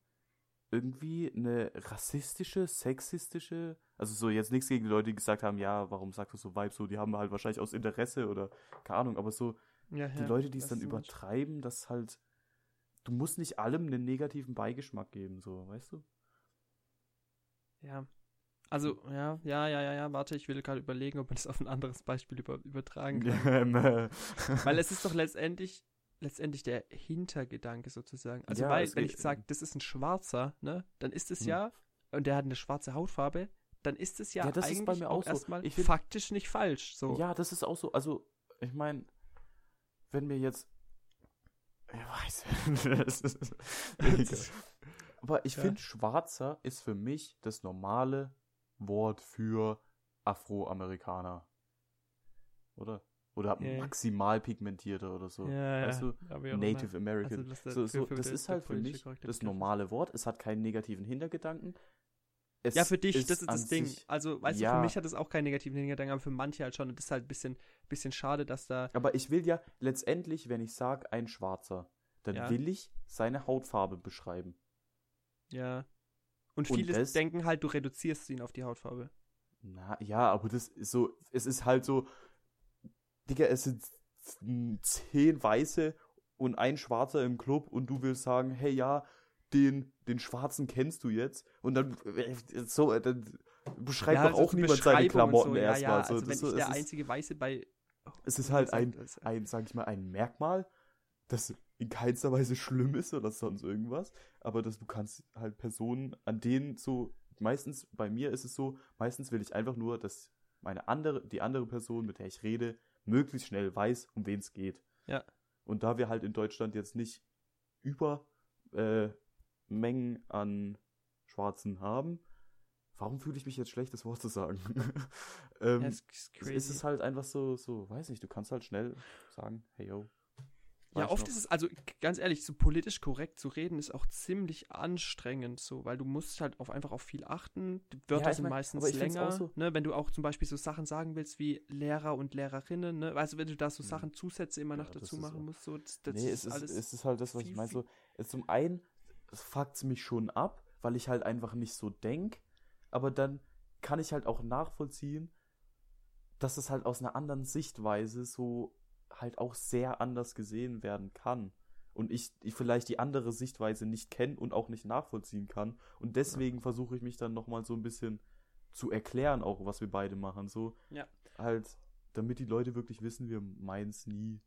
irgendwie eine rassistische, sexistische, also so jetzt nichts gegen die Leute, die gesagt haben, ja, warum sagst du so Vibe so, die haben halt wahrscheinlich aus Interesse oder keine Ahnung, aber so ja, die ja, Leute, die es dann übertreiben, das halt, du musst nicht allem einen negativen Beigeschmack geben, so, weißt du? Ja. Also, ja, ja, ja, ja, ja, warte, ich will gerade überlegen, ob man das auf ein anderes Beispiel über, übertragen kann. Weil es ist doch letztendlich, letztendlich der Hintergedanke sozusagen. Also, Ja, weil, wenn ich sage, das ist ein Schwarzer, ne, dann ist es Hm. ja, und der hat eine schwarze Hautfarbe, dann ist es ja, Ja, das ist eigentlich bei mir auch so. erstmal Ich find- faktisch nicht falsch. So. Ja, das ist auch so. Also, ich meine, wenn mir jetzt. Ich weiß. das ist. Aber ich Ja. finde, Schwarzer ist für mich das normale Wort für Afroamerikaner. Oder? Oder ja. maximal pigmentierte oder so. ja, weißt ja, du? ja, Native American. Also, was der- so, so, für das ist halt für mich das normale Wort. Es hat keinen negativen Hintergedanken. Es Ja, für dich, das ist das Ding. Also, weißt du, ja. für mich hat es auch keinen negativen Hintergedanken, aber für manche halt schon. Und das ist halt ein bisschen, bisschen schade, dass da. Aber ich will ja letztendlich, wenn ich sage, ein Schwarzer, dann Ja. will ich seine Hautfarbe beschreiben. Ja. Und Und viele das- denken halt, du reduzierst ihn auf die Hautfarbe. Na, ja, aber das ist so, es ist halt so, Digga, es sind zehn Weiße und ein Schwarzer im Club und du willst sagen, hey, ja, den, den Schwarzen kennst du jetzt und dann, äh, so, dann beschreibt doch also auch so niemand seine und Klamotten so. erstmal. Ja, ja, so, also das wenn so, ich es der ist- einzige Weiße bei. es ist halt ein, ein, sag ich mal, ein Merkmal, das in keinster Weise schlimm ist oder sonst irgendwas, aber dass du kannst halt Personen, an denen so, meistens, bei mir ist es so, meistens will ich einfach nur, dass meine andere, die andere Person, mit der ich rede, möglichst schnell weiß, um wen es geht. Ja. Und da wir halt in Deutschland jetzt nicht über äh, Mengen an Schwarzen haben, warum fühle ich mich jetzt schlecht, das Wort zu sagen? ähm, ist es ist halt einfach so, so, weiß nicht, du kannst halt schnell sagen, hey yo. Ja, oft noch. ist es, also ganz ehrlich, so politisch korrekt zu reden, ist auch ziemlich anstrengend so, weil du musst halt auf einfach auf viel achten. Die Wörter Ja, sind mein, meistens länger. so- Ne, wenn du auch zum Beispiel so Sachen sagen willst wie Lehrer und Lehrerinnen, ne? Also wenn du da so Mhm. Sachen Zusätze immer Ja, noch dazu ist machen so. musst, so das, das nee, ist es ist, alles. es ist halt das, was viel, ich meine. So, es zum einen fuckt mich schon ab, weil ich halt einfach nicht so denk, aber dann kann ich halt auch nachvollziehen, dass es halt aus einer anderen Sichtweise so halt auch sehr anders gesehen werden kann. Und ich, ich vielleicht die andere Sichtweise nicht kenne und auch nicht nachvollziehen kann. Und deswegen versuche ich mich dann nochmal so ein bisschen zu erklären, auch was wir beide machen. So Ja. halt, damit die Leute wirklich wissen, wir meinen es nie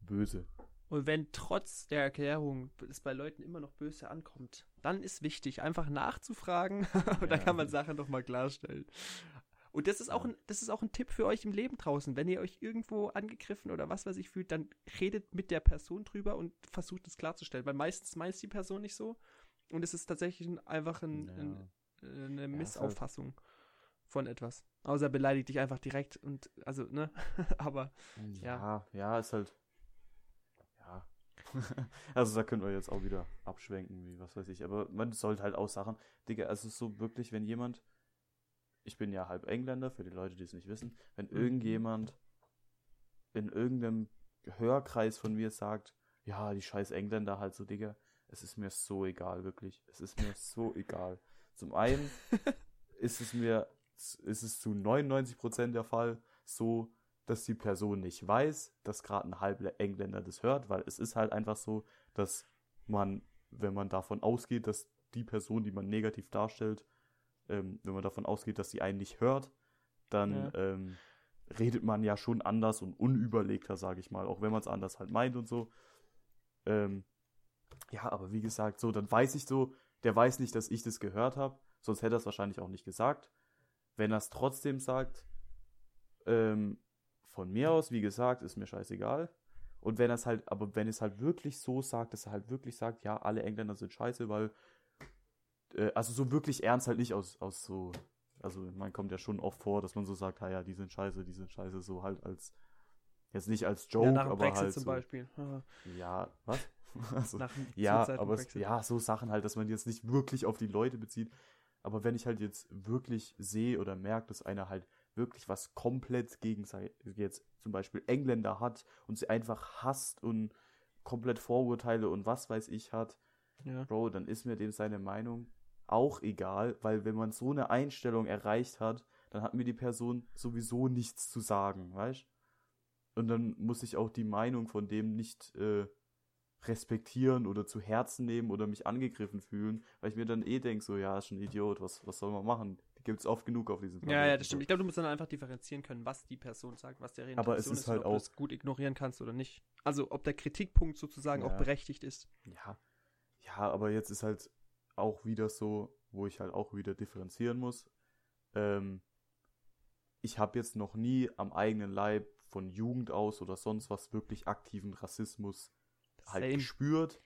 böse. Und wenn trotz der Erklärung es bei Leuten immer noch böse ankommt, dann ist wichtig, einfach nachzufragen und dann Ja. kann man Sachen nochmal klarstellen. Und das ist auch Ja. ein, das ist auch ein Tipp für euch im Leben draußen. Wenn ihr euch irgendwo angegriffen oder was weiß ich fühlt, dann redet mit der Person drüber und versucht es klarzustellen. Weil meistens meint die Person nicht so. Und es ist tatsächlich ein, einfach ein, Ja. ein, äh, eine Missauffassung von etwas. Außer er beleidigt dich einfach direkt und also, ne? Aber Ja, ja, ist halt. Ja. also da können wir jetzt auch wieder abschwenken, wie was weiß ich. Aber man sollte halt auch Sachen. Digga, also so wirklich, wenn jemand. Ich bin ja halb Engländer, für die Leute, die es nicht wissen. Wenn Mhm. irgendjemand in irgendeinem Hörkreis von mir sagt, ja, die scheiß Engländer halt so, Digga, es ist mir so egal, wirklich. Es ist mir so egal. Zum einen ist es mir, ist es zu 99% der Fall so, dass die Person nicht weiß, dass gerade ein halber Engländer das hört, weil es ist halt einfach so, dass man, wenn man davon ausgeht, dass die Person, die man negativ darstellt, ähm, wenn man davon ausgeht, dass sie einen nicht hört, dann Ja. ähm, redet man ja schon anders und unüberlegter, sage ich mal, auch wenn man es anders halt meint und so. Ähm, ja, aber wie gesagt, so, dann weiß ich so, der weiß nicht, dass ich das gehört habe, sonst hätte er es wahrscheinlich auch nicht gesagt. Wenn er es trotzdem sagt, ähm, von mir aus, wie gesagt, ist mir scheißegal. Und wenn er es halt, aber wenn es halt wirklich so sagt, dass er halt wirklich sagt, ja, alle Engländer sind scheiße, weil äh, also so wirklich ernst halt nicht aus, aus so, also man kommt ja schon oft vor, dass man so sagt, ja, die sind scheiße, die sind scheiße, so halt als, jetzt nicht als Joke, ja, nach dem aber Brexit halt zum so, Beispiel. Ja, was? also, nach ja, aber es, ja, so Sachen halt, dass man jetzt nicht wirklich auf die Leute bezieht. Aber wenn ich halt jetzt wirklich sehe oder merke, dass einer halt wirklich was komplett gegen jetzt zum Beispiel Engländer hat und sie einfach hasst und komplett Vorurteile und was weiß ich hat, Ja. Bro, dann ist mir dem seine Meinung auch egal, weil wenn man so eine Einstellung erreicht hat, dann hat mir die Person sowieso nichts zu sagen, weißt? Und dann muss ich auch die Meinung von dem nicht äh, respektieren oder zu Herzen nehmen oder mich angegriffen fühlen, weil ich mir dann eh denke, so, ja, ist schon ein Idiot, was, was soll man machen? Die gibt's oft genug auf diesem Ja, ja, das stimmt. Ich glaube, du musst dann einfach differenzieren können, was die Person sagt, was deren Aber es Intention ist halt ob auch- du es gut ignorieren kannst oder nicht. Also, ob der Kritikpunkt sozusagen auch Ja. berechtigt ist. Ja, ja, aber jetzt ist halt auch wieder so, wo ich halt auch wieder differenzieren muss. Ähm, ich habe jetzt noch nie am eigenen Leib von Jugend aus oder sonst was wirklich aktiven Rassismus halt Same. gespürt.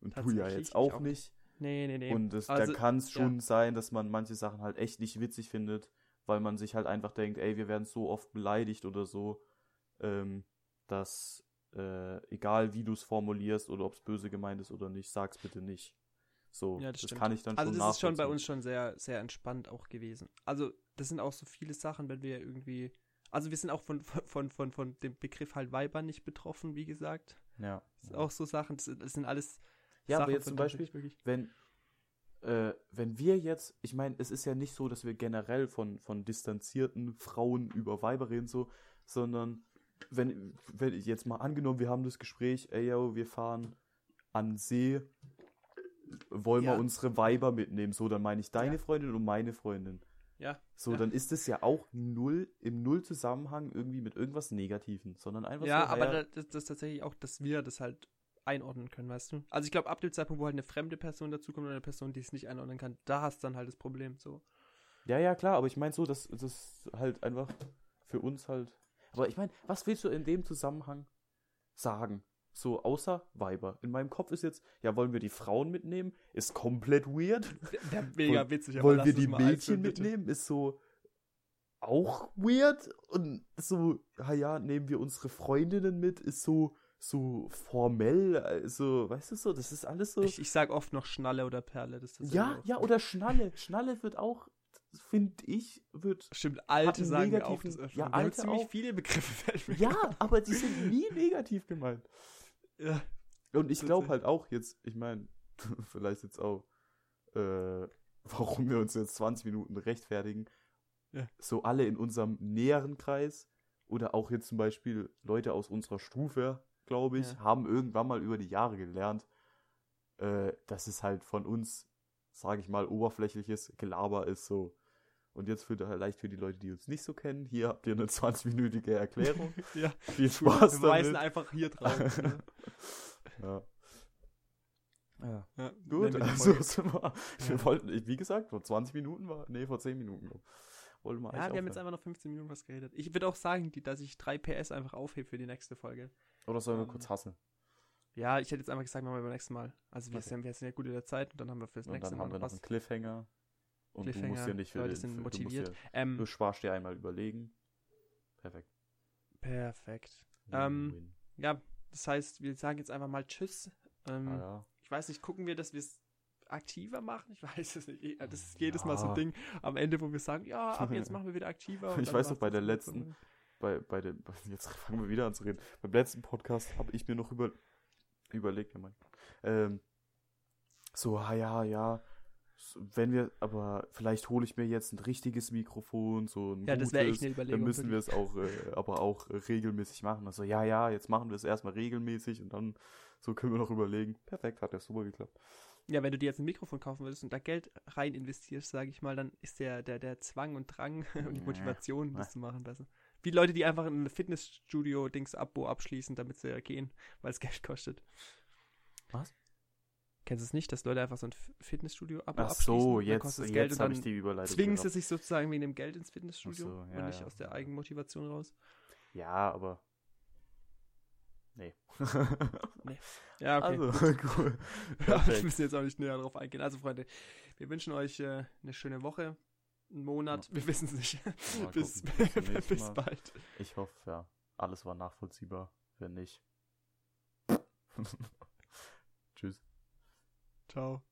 Und du ja jetzt auch auch nicht. Nee, nee, nee. Und es, Also, da kann es ja. schon sein, dass man manche Sachen halt echt nicht witzig findet, weil man sich halt einfach denkt, ey, wir werden so oft beleidigt oder so, ähm, dass äh, egal wie du es formulierst oder ob es böse gemeint ist oder nicht, sag's bitte nicht. So, Ja, das das, kann ich dann also schon das ist schon bei uns schon sehr, sehr entspannt auch gewesen. Also das sind auch so viele Sachen, wenn wir irgendwie, also wir sind auch von, von, von, von dem Begriff halt Weiber nicht betroffen, wie gesagt. Ja. Das sind auch so Sachen, das, das sind alles Ja, aber Sachen, jetzt von zum Beispiel, wenn, äh, wenn wir jetzt, ich meine, es ist ja nicht so, dass wir generell von, von distanzierten Frauen über Weiber reden, so, sondern wenn, wenn jetzt mal angenommen, wir haben das Gespräch, ey, yo, wir fahren an See, wollen Ja. wir unsere Weiber mitnehmen, so, dann meine ich deine Ja. Freundin und meine Freundin. ja, So, Ja. dann ist es ja auch null, im Null-Zusammenhang irgendwie mit irgendwas Negativen, sondern einfach ja, so, aber ja, da- das, das ist tatsächlich auch, dass wir das halt einordnen können, weißt du? Also ich glaube, ab dem Zeitpunkt, wo halt eine fremde Person dazukommt oder eine Person, die es nicht einordnen kann, da hast du dann halt das Problem, so. Ja, ja, klar, aber ich meine so, dass das halt einfach für uns halt. Aber ich meine, was willst du in dem Zusammenhang sagen? So, außer Weiber. In meinem Kopf ist jetzt, ja, wollen wir die Frauen mitnehmen? Ist komplett weird. Wäre mega witzig, aber wollen wir die Mädchen mitnehmen? Ist so auch weird. Und so, ja, ja, nehmen wir unsere Freundinnen mit? Ist so, so formell. Also, weißt du so, das ist alles so. Ich, ich sag oft noch Schnalle oder Perle, das ist ja, ja, oder Schnalle. Schnalle wird auch, finde ich, wird Stimmt, alte sagen wir auch das öfter. ja, alte ziemlich auch. viele Begriffe Ja, aber die sind nie negativ gemeint. Ja. Und ich glaube halt auch jetzt, ich meine, vielleicht jetzt auch, äh, warum wir uns jetzt 20 Minuten rechtfertigen. Ja. So alle in unserem näheren Kreis oder auch jetzt zum Beispiel Leute aus unserer Stufe, glaube ich, Ja. haben irgendwann mal über die Jahre gelernt, äh, dass es halt von uns, sage ich mal, oberflächliches Gelaber ist so. Und jetzt für, vielleicht für die Leute, die uns nicht so kennen, hier habt ihr eine 20-minütige Erklärung. Ja, Viel Spaß wir weisen einfach hier drauf. ne? Ja. Ja. ja, Gut, also sind wir, Ja. wir wollten, wie gesagt, vor 20 Minuten war, nee, vor 10 Minuten glaub, wollten wir Ja, wir haben jetzt einfach noch 15 Minuten was geredet. Ich würde auch sagen, die, dass ich 3 PS einfach aufhebe für die nächste Folge. Oder sollen wir ähm, kurz hassen? Ja, ich hätte jetzt einfach gesagt, machen wir beim nächsten Mal. Also wir, Okay. sind, wir sind ja gut in der Zeit und dann haben wir fürs Und nächste dann Mal haben wir noch einen. Cliffhanger. Und du musst Cliffhanger, dir nicht für Leute den, sind für, du, motiviert. dir, Ähm, du sparst dir einmal überlegen. Perfekt. perfekt. Ähm. Ja, das heißt, wir sagen jetzt einfach mal Tschüss. Ähm, ah, ja. Ich weiß nicht, gucken wir, dass wir es aktiver machen? Ich weiß es nicht. Das ist jedes Mal so ein Ja. Ding am Ende, wo wir sagen, ja, ab jetzt machen wir wieder aktiver. Ich weiß noch, bei der letzten- so. bei, bei den, jetzt fangen wir wieder an zu reden. Beim letzten Podcast habe ich mir noch über, überlegt, ja, mein, ähm, so, ah, ja, ja, wenn wir, aber vielleicht hole ich mir jetzt ein richtiges Mikrofon, so ein Ja, das wäre echt gutes, eine Überlegung. dann müssen wir es auch, äh, aber auch äh, regelmäßig machen. Also, ja, ja, jetzt machen wir es erstmal regelmäßig und dann, so können wir noch überlegen. Perfekt, hat ja super geklappt. Ja, wenn du dir jetzt ein Mikrofon kaufen würdest und da Geld rein investierst, sage ich mal, dann ist der, der, der Zwang und Drang und die. Motivation, das zu machen, besser. Wie Leute, die einfach ein Fitnessstudio-Dings-Abo abschließen, damit sie gehen, weil es Geld kostet. Was? Kennst du es nicht, dass Leute einfach so ein F- Fitnessstudio-Abo Ach abschließen? so, jetzt, kostet es Geld jetzt und habe ich dann die Überleitung. zwingen sie sich sozusagen wegen dem Geld ins Fitnessstudio so, ja, und nicht ja. aus der Eigenmotivation raus. Ja, aber Nee. Ja, okay. Also, cool. Ja, wir müssen jetzt auch nicht näher drauf eingehen. Also, Freunde, wir wünschen euch äh, eine schöne Woche, einen Monat, wir wissen es nicht. Bis bis bald. Ich hoffe, ja, alles war nachvollziehbar. Wenn nicht. Tschüss. Ciao.